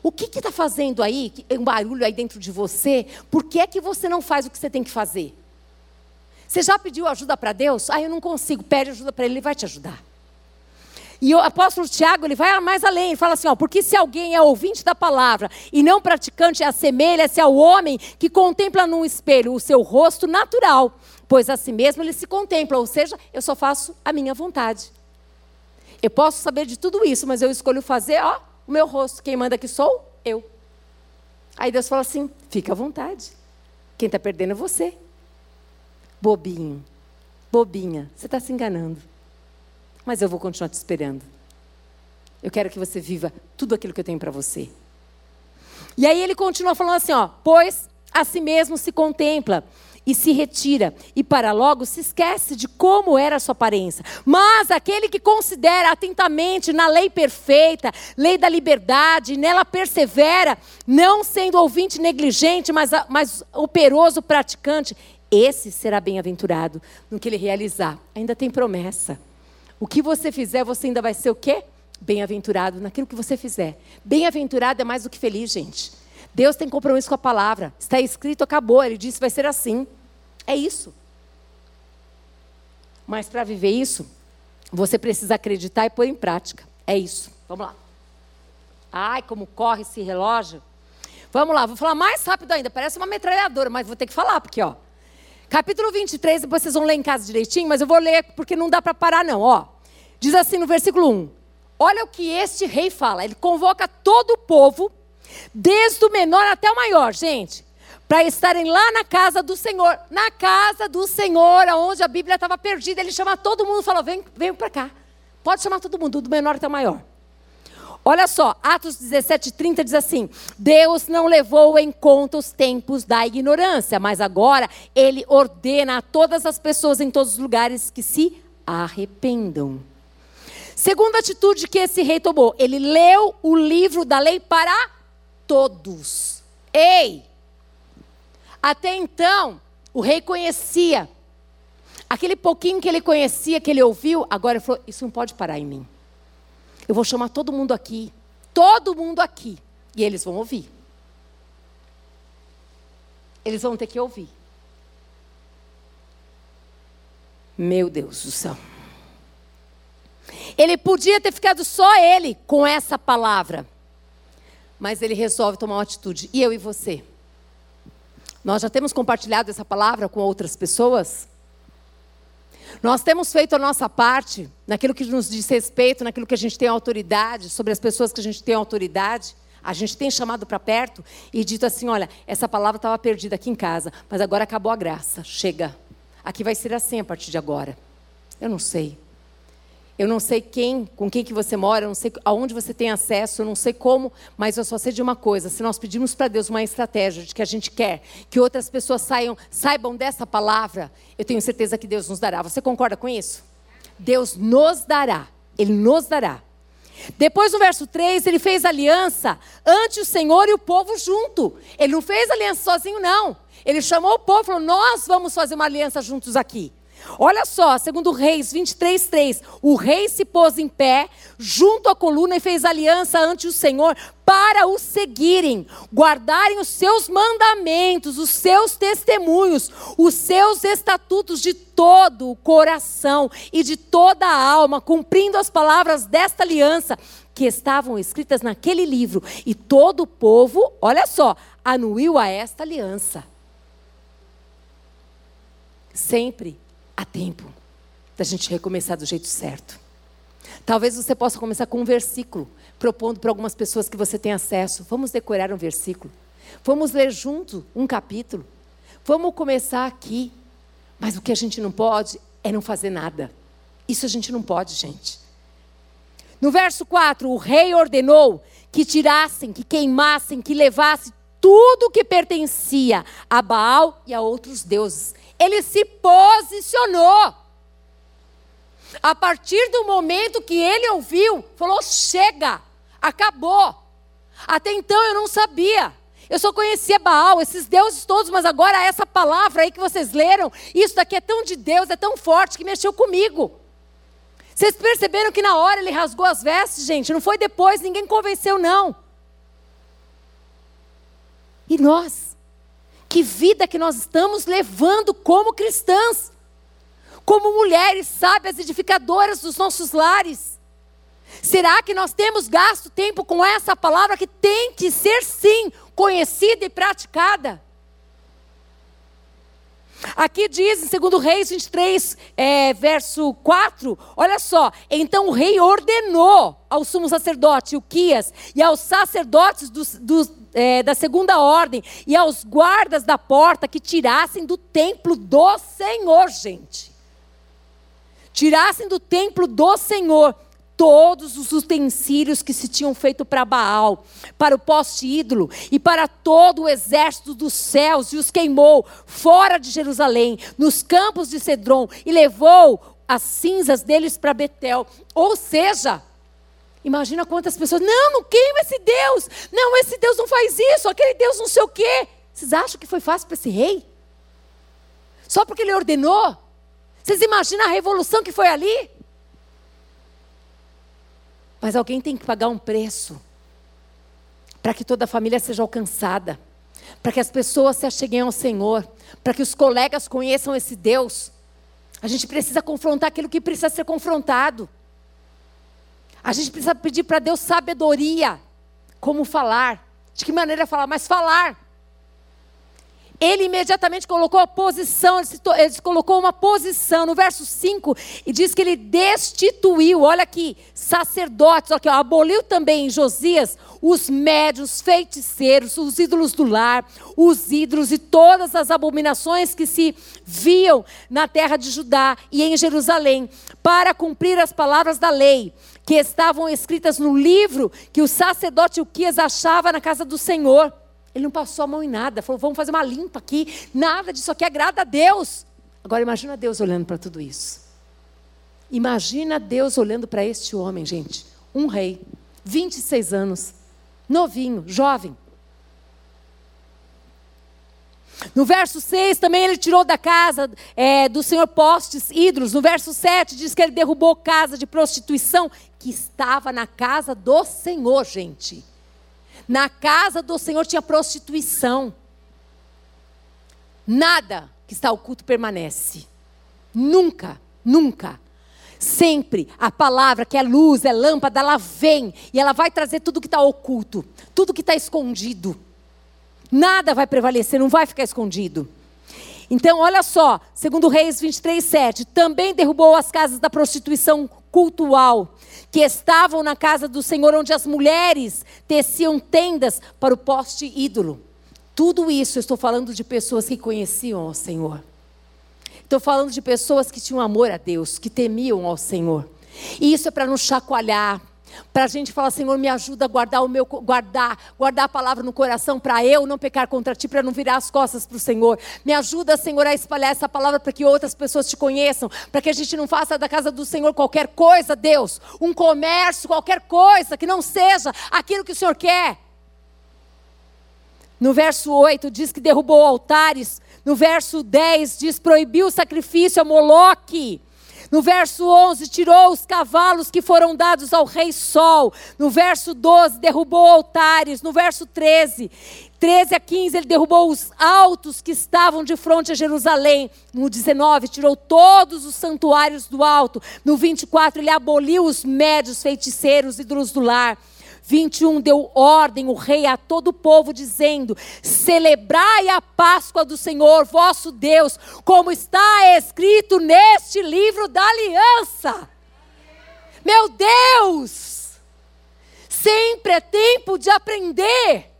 O que está fazendo aí, um barulho aí dentro de você? Por que é que você não faz o que você tem que fazer? Você já pediu ajuda para Deus? Ah, eu não consigo. Pede ajuda para Ele, Ele vai te ajudar. E o apóstolo Tiago, ele vai mais além, ele fala assim, ó, porque se alguém é ouvinte da palavra e não praticante, assemelha-se ao homem que contempla num espelho o seu rosto natural, pois a si mesmo ele se contempla, ou seja, eu só faço a minha vontade. Eu posso saber de tudo isso, mas eu escolho fazer, ó, o meu rosto. Quem manda que sou? Eu. Aí Deus fala assim: fica à vontade. Quem está perdendo é você. Bobinho. bobinha, você está se enganando. Mas eu vou continuar te esperando. Eu quero que você viva tudo aquilo que eu tenho para você. E aí ele continua falando assim, ó, pois a si mesmo se contempla e se retira, e para logo se esquece de como era a sua aparência. Mas aquele que considera atentamente na lei perfeita, lei da liberdade, nela persevera, não sendo ouvinte negligente, mas, mas operoso praticante, esse será bem-aventurado no que ele realizar. Ainda tem promessa. O que você fizer, você ainda vai ser o quê? Bem-aventurado naquilo que você fizer. Bem-aventurado é mais do que feliz, gente. Deus tem compromisso com a palavra. Está escrito, acabou. Ele disse, vai ser assim. É isso. Mas para viver isso, você precisa acreditar e pôr em prática. É isso. Vamos lá. Ai, como corre esse relógio. Vamos lá, vou falar mais rápido ainda. Parece uma metralhadora, mas vou ter que falar, porque, ó. Capítulo 23, depois vocês vão ler em casa direitinho, mas eu vou ler porque não dá para parar, não. Ó. Diz assim no versículo 1: Olha o que este rei fala. Ele convoca todo o povo, desde o menor até o maior, gente, para estarem lá na casa do Senhor. Na casa do Senhor, onde a Bíblia estava perdida. Ele chama todo mundo falou: vem, vem para cá. Pode chamar todo mundo, do menor até o maior. Olha só, Atos 17, 30 diz assim: Deus não levou em conta os tempos da ignorância, mas agora Ele ordena a todas as pessoas em todos os lugares que se arrependam. Segunda atitude que esse rei tomou, ele leu o livro da lei para todos. Ei! Até então, o rei conhecia. Aquele pouquinho que ele conhecia, que ele ouviu, agora ele falou: Isso não pode parar em mim. Eu vou chamar todo mundo aqui. Todo mundo aqui. E eles vão ouvir. Eles vão ter que ouvir. Meu Deus do céu. Ele podia ter ficado só ele com essa palavra. Mas ele resolve tomar uma atitude. E eu e você? Nós já temos compartilhado essa palavra com outras pessoas? Nós temos feito a nossa parte naquilo que nos diz respeito, naquilo que a gente tem autoridade, sobre as pessoas que a gente tem autoridade. A gente tem chamado para perto e dito assim: olha, essa palavra estava perdida aqui em casa, mas agora acabou a graça. Chega. Aqui vai ser assim a partir de agora. Eu não sei. Eu não sei quem, com quem que você mora, eu não sei aonde você tem acesso, eu não sei como, mas eu só sei de uma coisa: se nós pedimos para Deus uma estratégia de que a gente quer que outras pessoas saiam, saibam dessa palavra, eu tenho certeza que Deus nos dará. Você concorda com isso? Deus nos dará. Ele nos dará. Depois, no verso 3, ele fez aliança ante o Senhor e o povo junto. Ele não fez aliança sozinho, não. Ele chamou o povo e falou: Nós vamos fazer uma aliança juntos aqui. Olha só, segundo Reis 23, 3. O rei se pôs em pé, junto à coluna, e fez aliança ante o Senhor para o seguirem, guardarem os seus mandamentos, os seus testemunhos, os seus estatutos de todo o coração e de toda a alma, cumprindo as palavras desta aliança que estavam escritas naquele livro. E todo o povo, olha só, anuiu a esta aliança. Sempre há tempo da gente recomeçar do jeito certo. Talvez você possa começar com um versículo, propondo para algumas pessoas que você tem acesso. Vamos decorar um versículo. Vamos ler junto um capítulo. Vamos começar aqui. Mas o que a gente não pode é não fazer nada. Isso a gente não pode, gente. No verso 4, o rei ordenou que tirassem, que queimassem, que levassem tudo que pertencia a Baal e a outros deuses ele se posicionou. A partir do momento que ele ouviu, falou: chega, acabou. Até então eu não sabia. Eu só conhecia Baal, esses deuses todos, mas agora essa palavra aí que vocês leram, isso daqui é tão de Deus, é tão forte que mexeu comigo. Vocês perceberam que na hora ele rasgou as vestes, gente? Não foi depois, ninguém convenceu, não. E nós? Que vida que nós estamos levando como cristãs, como mulheres sábias edificadoras dos nossos lares. Será que nós temos gasto tempo com essa palavra que tem que ser sim conhecida e praticada? Aqui diz, em 2 Reis 23, é, verso 4, olha só. Então o rei ordenou ao sumo sacerdote, o Quias, e aos sacerdotes do, do, é, da segunda ordem, e aos guardas da porta que tirassem do templo do Senhor, gente. tirassem do templo do Senhor todos os utensílios que se tinham feito para Baal, para o poste ídolo e para todo o exército dos céus, e os queimou fora de Jerusalém, nos campos de Cedron, e levou as cinzas deles para Betel. Ou seja, imagina quantas pessoas, não, não queima esse Deus, não, esse Deus não faz isso, aquele Deus não sei o quê. Vocês acham que foi fácil para esse rei? Só porque ele ordenou? Vocês imaginam a revolução que foi ali? Mas alguém tem que pagar um preço para que toda a família seja alcançada, para que as pessoas se acheguem ao Senhor, para que os colegas conheçam esse Deus. A gente precisa confrontar aquilo que precisa ser confrontado. A gente precisa pedir para Deus sabedoria, como falar, de que maneira falar, mas falar. Ele imediatamente colocou a posição, ele, colocou uma posição no verso 5 e diz que ele destituiu, olha aqui, sacerdotes, aqui, ó, aboliu também em Josias os médios, feiticeiros, os ídolos do lar, os ídolos e todas as abominações que se viam na terra de Judá e em Jerusalém, para cumprir as palavras da lei que estavam escritas no livro que o sacerdote Uquias achava na casa do Senhor. Ele não passou a mão em nada, falou: vamos fazer uma limpa aqui. Nada disso aqui agrada a Deus. Agora imagina Deus olhando para tudo isso. Imagina Deus olhando para este homem, gente. Um rei, 26 anos, novinho, jovem. No verso 6 também ele tirou da casa é, do Senhor postes ídolos. No verso 7 diz que ele derrubou casa de prostituição que estava na casa do Senhor, gente. Na casa do Senhor tinha prostituição. Nada que está oculto permanece. Nunca, nunca. Sempre a palavra que é luz, é lâmpada, ela vem e ela vai trazer tudo que está oculto, tudo que está escondido. Nada vai prevalecer, não vai ficar escondido. Então, olha só, segundo Reis 23, 7, também derrubou as casas da prostituição cultual, que estavam na casa do Senhor, onde as mulheres teciam tendas para o poste ídolo. Tudo isso eu estou falando de pessoas que conheciam o Senhor. Estou falando de pessoas que tinham amor a Deus, que temiam ao Senhor. E isso é para nos chacoalhar, para a gente falar, Senhor, me ajuda a guardar o meu, guardar, guardar a palavra no coração para eu não pecar contra ti, para não virar as costas para o Senhor. Me ajuda, Senhor, a espalhar essa palavra para que outras pessoas te conheçam, para que a gente não faça da casa do Senhor qualquer coisa, Deus, um comércio, qualquer coisa que não seja aquilo que o Senhor quer. No verso 8 diz que derrubou altares. No verso 10 diz proibiu o sacrifício a Moloque. No verso 11, tirou os cavalos que foram dados ao rei Sol. No verso 12, derrubou altares. No verso 13, 13 a 15, ele derrubou os altos que estavam de frente a Jerusalém. No 19, tirou todos os santuários do alto. No 24, ele aboliu os médios, feiticeiros, ídolos do lar. 21 deu ordem o rei a todo o povo, dizendo: Celebrai a Páscoa do Senhor vosso Deus, como está escrito neste livro da aliança. Meu Deus! Sempre é tempo de aprender.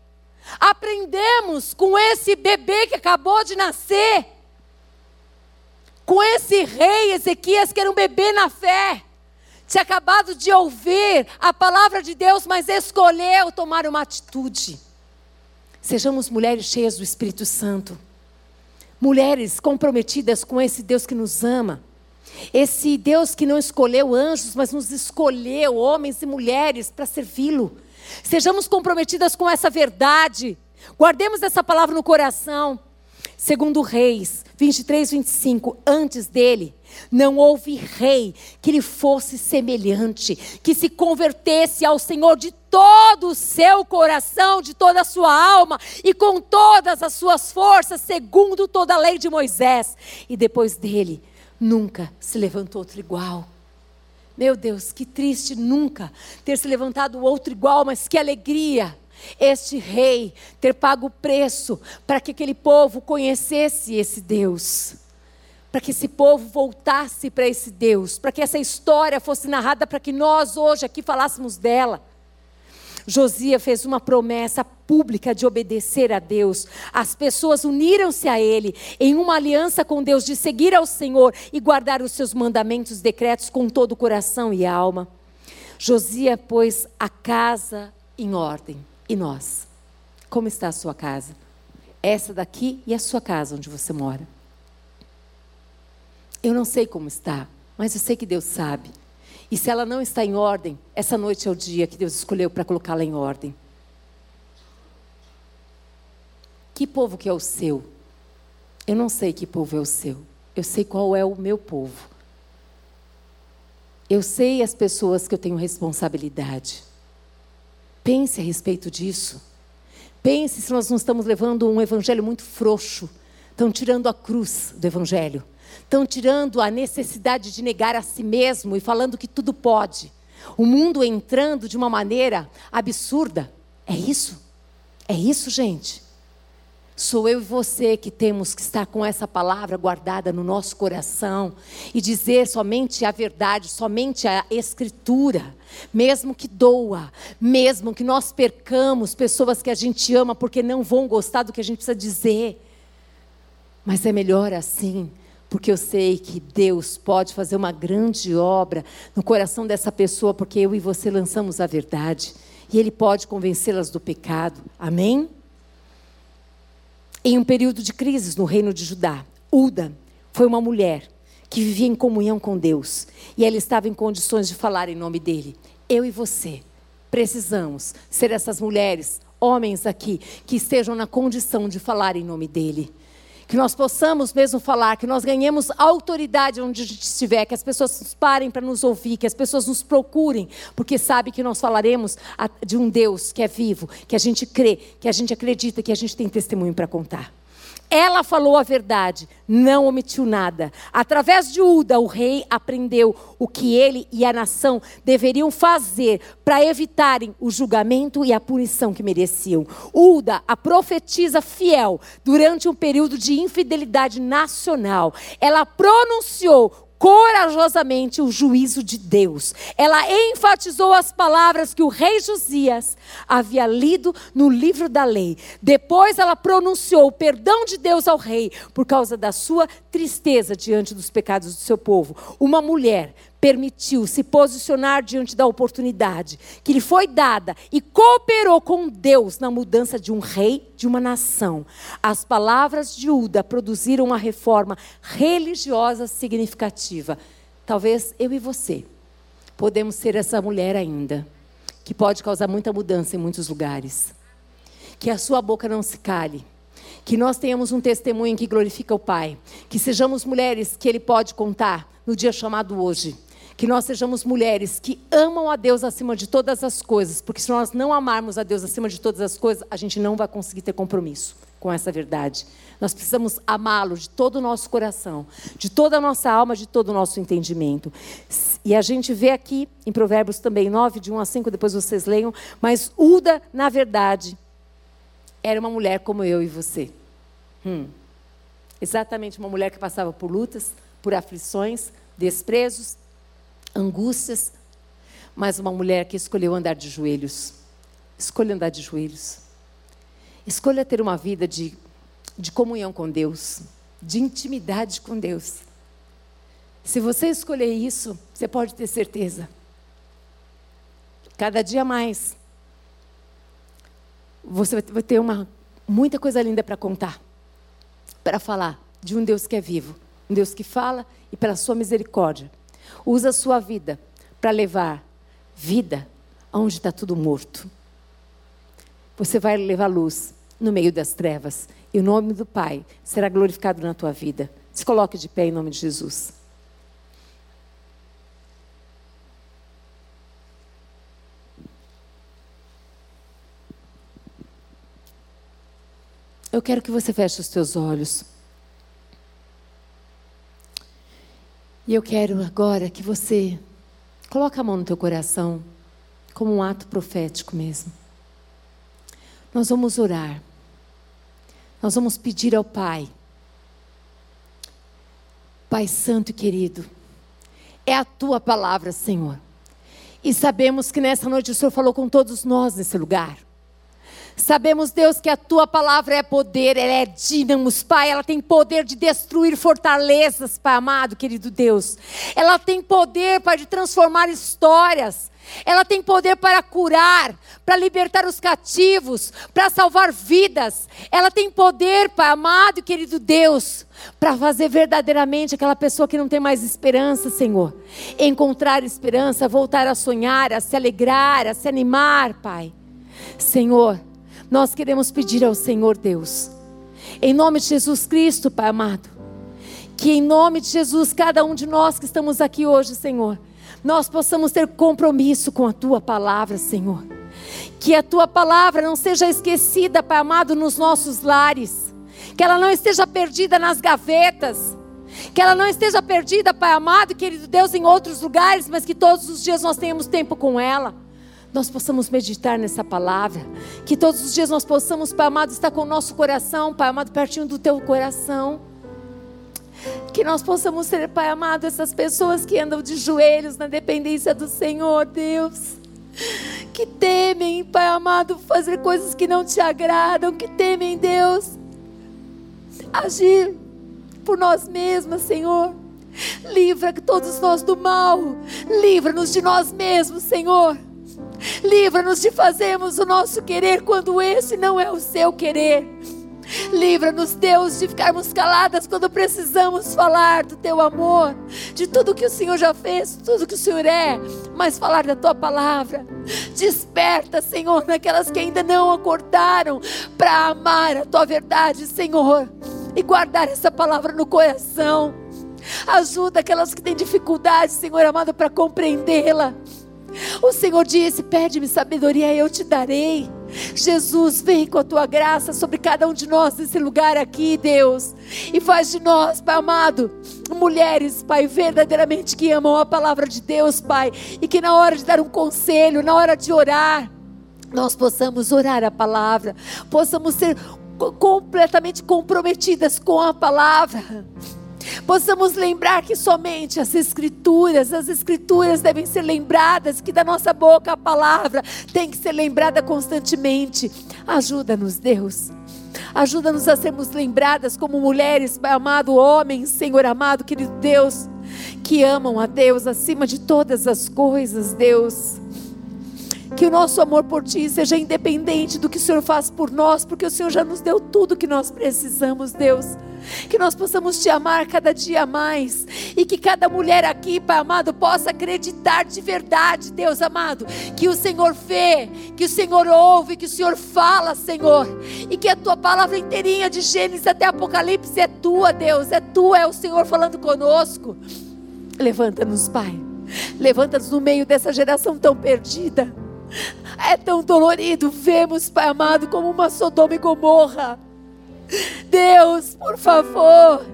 Aprendemos com esse bebê que acabou de nascer, com esse rei Ezequias, que era um bebê na fé tinha acabado de ouvir a palavra de Deus, mas escolheu tomar uma atitude. Sejamos mulheres cheias do Espírito Santo, mulheres comprometidas com esse Deus que nos ama, esse Deus que não escolheu anjos, mas nos escolheu, homens e mulheres, para servi-lo. Sejamos comprometidas com essa verdade, guardemos essa palavra no coração. Segundo Reis 23, 25, antes dele, não houve rei que lhe fosse semelhante, que se convertesse ao Senhor de todo o seu coração, de toda a sua alma e com todas as suas forças, segundo toda a lei de Moisés. E depois dele, nunca se levantou outro igual. Meu Deus, que triste nunca ter se levantado outro igual, mas que alegria este rei ter pago o preço para que aquele povo conhecesse esse Deus. Para que esse povo voltasse para esse Deus, para que essa história fosse narrada para que nós hoje aqui falássemos dela. Josias fez uma promessa pública de obedecer a Deus. As pessoas uniram-se a ele em uma aliança com Deus de seguir ao Senhor e guardar os seus mandamentos, decretos com todo o coração e alma. Josias pôs a casa em ordem. E nós? Como está a sua casa? Essa daqui e a sua casa onde você mora. Eu não sei como está, mas eu sei que Deus sabe. E se ela não está em ordem, essa noite é o dia que Deus escolheu para colocá-la em ordem. Que povo que é o seu? Eu não sei que povo é o seu. Eu sei qual é o meu povo. Eu sei as pessoas que eu tenho responsabilidade. Pense a respeito disso. Pense se nós não estamos levando um evangelho muito frouxo. Estão tirando a cruz do evangelho. Estão tirando a necessidade de negar a si mesmo e falando que tudo pode. O mundo entrando de uma maneira absurda. É isso? É isso, gente. Sou eu e você que temos que estar com essa palavra guardada no nosso coração e dizer somente a verdade, somente a Escritura, mesmo que doa, mesmo que nós percamos pessoas que a gente ama porque não vão gostar do que a gente precisa dizer. Mas é melhor assim, porque eu sei que Deus pode fazer uma grande obra no coração dessa pessoa, porque eu e você lançamos a verdade e Ele pode convencê-las do pecado. Amém? Em um período de crises no reino de Judá, Uda foi uma mulher que vivia em comunhão com Deus e ela estava em condições de falar em nome dele. Eu e você precisamos ser essas mulheres, homens aqui, que estejam na condição de falar em nome dele que nós possamos mesmo falar, que nós ganhemos autoridade onde a gente estiver, que as pessoas parem para nos ouvir, que as pessoas nos procurem, porque sabe que nós falaremos de um Deus que é vivo, que a gente crê, que a gente acredita, que a gente tem testemunho para contar. Ela falou a verdade, não omitiu nada. Através de Uda, o rei aprendeu o que ele e a nação deveriam fazer para evitarem o julgamento e a punição que mereciam. Uda, a profetisa fiel, durante um período de infidelidade nacional, ela pronunciou corajosamente o juízo de Deus. Ela enfatizou as palavras que o rei Josias havia lido no livro da lei. Depois ela pronunciou o perdão de Deus ao rei por causa da sua tristeza diante dos pecados do seu povo. Uma mulher permitiu se posicionar diante da oportunidade que lhe foi dada e cooperou com Deus na mudança de um rei de uma nação. As palavras de Uda produziram uma reforma religiosa significativa. Talvez eu e você podemos ser essa mulher ainda, que pode causar muita mudança em muitos lugares. Que a sua boca não se cale que nós tenhamos um testemunho que glorifica o Pai, que sejamos mulheres que Ele pode contar no dia chamado hoje, que nós sejamos mulheres que amam a Deus acima de todas as coisas, porque se nós não amarmos a Deus acima de todas as coisas, a gente não vai conseguir ter compromisso com essa verdade. Nós precisamos amá-lo de todo o nosso coração, de toda a nossa alma, de todo o nosso entendimento. E a gente vê aqui em Provérbios também 9, de 1 a 5, depois vocês leiam, mas Uda, na verdade, era uma mulher como eu e você. Hum. Exatamente uma mulher que passava por lutas, por aflições, desprezos, angústias, mas uma mulher que escolheu andar de joelhos. Escolha andar de joelhos. Escolha ter uma vida de, de comunhão com Deus, de intimidade com Deus. Se você escolher isso, você pode ter certeza. Cada dia mais, você vai ter uma, muita coisa linda para contar, para falar de um Deus que é vivo, um Deus que fala e pela sua misericórdia Usa a sua vida para levar vida aonde está tudo morto. Você vai levar luz no meio das trevas. E o nome do Pai será glorificado na tua vida. Se coloque de pé em nome de Jesus. Eu quero que você feche os teus olhos. E eu quero agora que você coloque a mão no teu coração, como um ato profético mesmo. Nós vamos orar. Nós vamos pedir ao Pai. Pai Santo e querido, é a tua palavra, Senhor. E sabemos que nessa noite o Senhor falou com todos nós nesse lugar. Sabemos, Deus, que a tua palavra é poder, ela é dínamos, Pai. Ela tem poder de destruir fortalezas, Pai amado, querido Deus. Ela tem poder, Pai, de transformar histórias. Ela tem poder para curar, para libertar os cativos, para salvar vidas. Ela tem poder, Pai amado e querido Deus, para fazer verdadeiramente aquela pessoa que não tem mais esperança, Senhor, encontrar esperança, voltar a sonhar, a se alegrar, a se animar, Pai. Senhor, nós queremos pedir ao Senhor Deus, em nome de Jesus Cristo, Pai amado, que em nome de Jesus, cada um de nós que estamos aqui hoje, Senhor, nós possamos ter compromisso com a tua palavra, Senhor. Que a tua palavra não seja esquecida, Pai amado, nos nossos lares. Que ela não esteja perdida nas gavetas. Que ela não esteja perdida, Pai amado, querido Deus, em outros lugares, mas que todos os dias nós tenhamos tempo com ela nós possamos meditar nessa palavra, que todos os dias nós possamos, Pai amado, estar com o nosso coração, Pai amado, pertinho do teu coração. Que nós possamos ser, Pai amado, essas pessoas que andam de joelhos na dependência do Senhor, Deus. Que temem, Pai amado, fazer coisas que não te agradam, que temem, Deus, agir por nós mesmas, Senhor. Livra todos nós do mal, livra-nos de nós mesmos, Senhor. Livra-nos de fazermos o nosso querer quando esse não é o seu querer. Livra-nos, Deus, de ficarmos caladas quando precisamos falar do teu amor, de tudo que o Senhor já fez, tudo que o Senhor é, mas falar da tua palavra. Desperta, Senhor, naquelas que ainda não acordaram para amar a tua verdade, Senhor, e guardar essa palavra no coração. Ajuda aquelas que têm dificuldade, Senhor amado, para compreendê-la. O Senhor disse: Pede-me sabedoria, eu te darei. Jesus, vem com a tua graça sobre cada um de nós nesse lugar aqui, Deus. E faz de nós, Pai amado, mulheres, Pai, verdadeiramente que amam a palavra de Deus, Pai. E que na hora de dar um conselho, na hora de orar, nós possamos orar a palavra, possamos ser completamente comprometidas com a palavra possamos lembrar que somente as Escrituras, as Escrituras devem ser lembradas, que da nossa boca a palavra tem que ser lembrada constantemente. Ajuda-nos, Deus. Ajuda-nos a sermos lembradas como mulheres, Pai amado, homens, Senhor amado, querido Deus, que amam a Deus acima de todas as coisas, Deus. Que o nosso amor por Ti seja independente do que o Senhor faz por nós, porque o Senhor já nos deu tudo que nós precisamos, Deus. Que nós possamos te amar cada dia mais. E que cada mulher aqui, Pai amado, possa acreditar de verdade, Deus amado, que o Senhor vê, que o Senhor ouve, que o Senhor fala, Senhor. E que a tua palavra inteirinha de Gênesis até Apocalipse é tua, Deus. É tua, é o Senhor falando conosco. Levanta-nos, Pai. Levanta-nos no meio dessa geração tão perdida. É tão dolorido vermos, Pai amado, como uma Sodoma e Gomorra. Deus, por favor,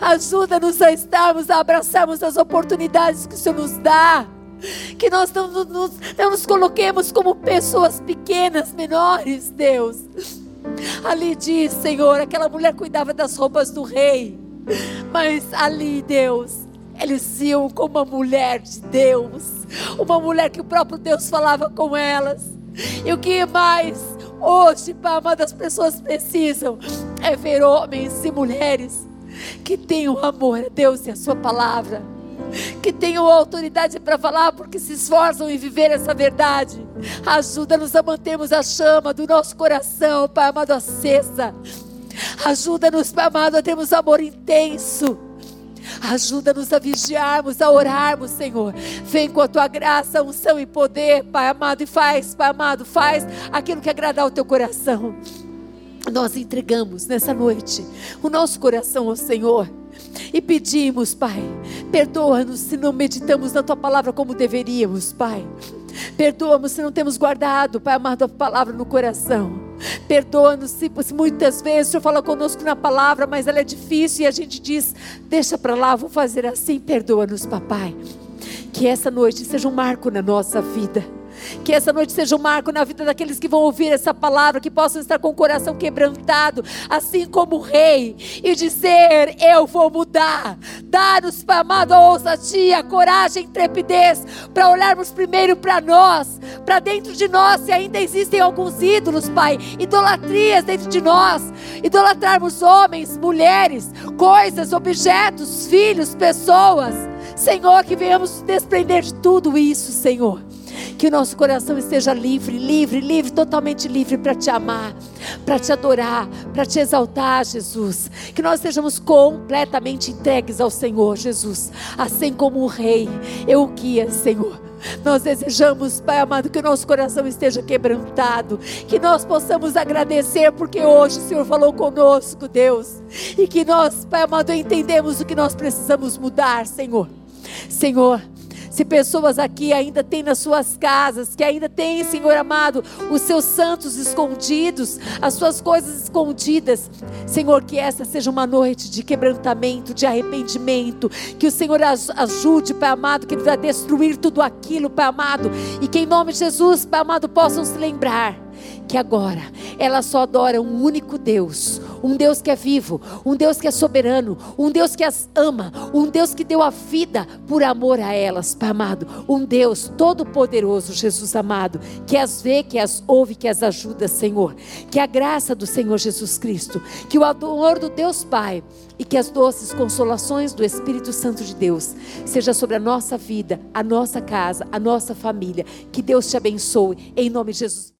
ajuda-nos a estarmos, a abraçarmos as oportunidades que o Senhor nos dá. Que nós não, não, não nos coloquemos como pessoas pequenas, menores, Deus. Ali diz, Senhor, aquela mulher cuidava das roupas do rei. Mas ali, Deus, eles iam como uma mulher de Deus, uma mulher que o próprio Deus falava com elas. E o que mais hoje, Pai amado, as pessoas precisam é ver homens e mulheres que tenham amor a Deus e a Sua palavra, que tenham autoridade para falar, porque se esforçam em viver essa verdade. Ajuda-nos a mantermos a chama do nosso coração, Pai amado, acesa. Ajuda-nos, Pai amado, a termos amor intenso Ajuda-nos a vigiarmos, a orarmos, Senhor. Vem com a tua graça, unção e poder, Pai amado, e faz, Pai amado, faz aquilo que agradar o teu coração. Nós entregamos nessa noite o nosso coração ao Senhor e pedimos, Pai, perdoa-nos se não meditamos na tua palavra como deveríamos, Pai. Perdoa-nos se não temos guardado, Pai amado, a palavra no coração. Perdoa-nos se, muitas vezes o Senhor fala conosco na palavra, mas ela é difícil e a gente diz: deixa para lá, vou fazer assim. Perdoa-nos, papai. Que essa noite seja um marco na nossa vida. Que essa noite seja um marco na vida daqueles que vão ouvir essa palavra, que possam estar com o coração quebrantado, assim como o rei, e dizer: Eu vou mudar. Pai amado, a ousadia, a coragem, a intrepidez, para olharmos primeiro para nós, para dentro de nós, se ainda existem alguns ídolos, Pai, idolatrias dentro de nós, idolatrarmos homens, mulheres, coisas, objetos, filhos, pessoas. Senhor, que venhamos desprender de tudo isso, Senhor. Que o nosso coração esteja livre, livre, livre, totalmente livre para te amar, para te adorar, para te exaltar, Jesus. Que nós estejamos completamente entregues ao Senhor, Jesus. Assim como o Rei, eu o guia, Senhor. Nós desejamos, Pai amado, que o nosso coração esteja quebrantado, que nós possamos agradecer, porque hoje o Senhor falou conosco, Deus, e que nós, Pai amado, entendemos o que nós precisamos mudar, Senhor. Senhor, se pessoas aqui ainda têm nas suas casas, que ainda têm, Senhor amado, os seus santos escondidos, as suas coisas escondidas, Senhor, que essa seja uma noite de quebrantamento, de arrependimento, que o Senhor ajude, Pai amado, que Ele vai destruir tudo aquilo, Pai amado, e que em nome de Jesus, Pai amado, possam se lembrar que agora ela só adora um único Deus, um Deus que é vivo, um Deus que é soberano, um Deus que as ama, um Deus que deu a vida por amor a elas, Pai amado, um Deus todo-poderoso, Jesus amado, que as vê, que as ouve, que as ajuda, Senhor. Que a graça do Senhor Jesus Cristo, que o amor do Deus Pai e que as doces consolações do Espírito Santo de Deus seja sobre a nossa vida, a nossa casa, a nossa família. Que Deus te abençoe em nome de Jesus.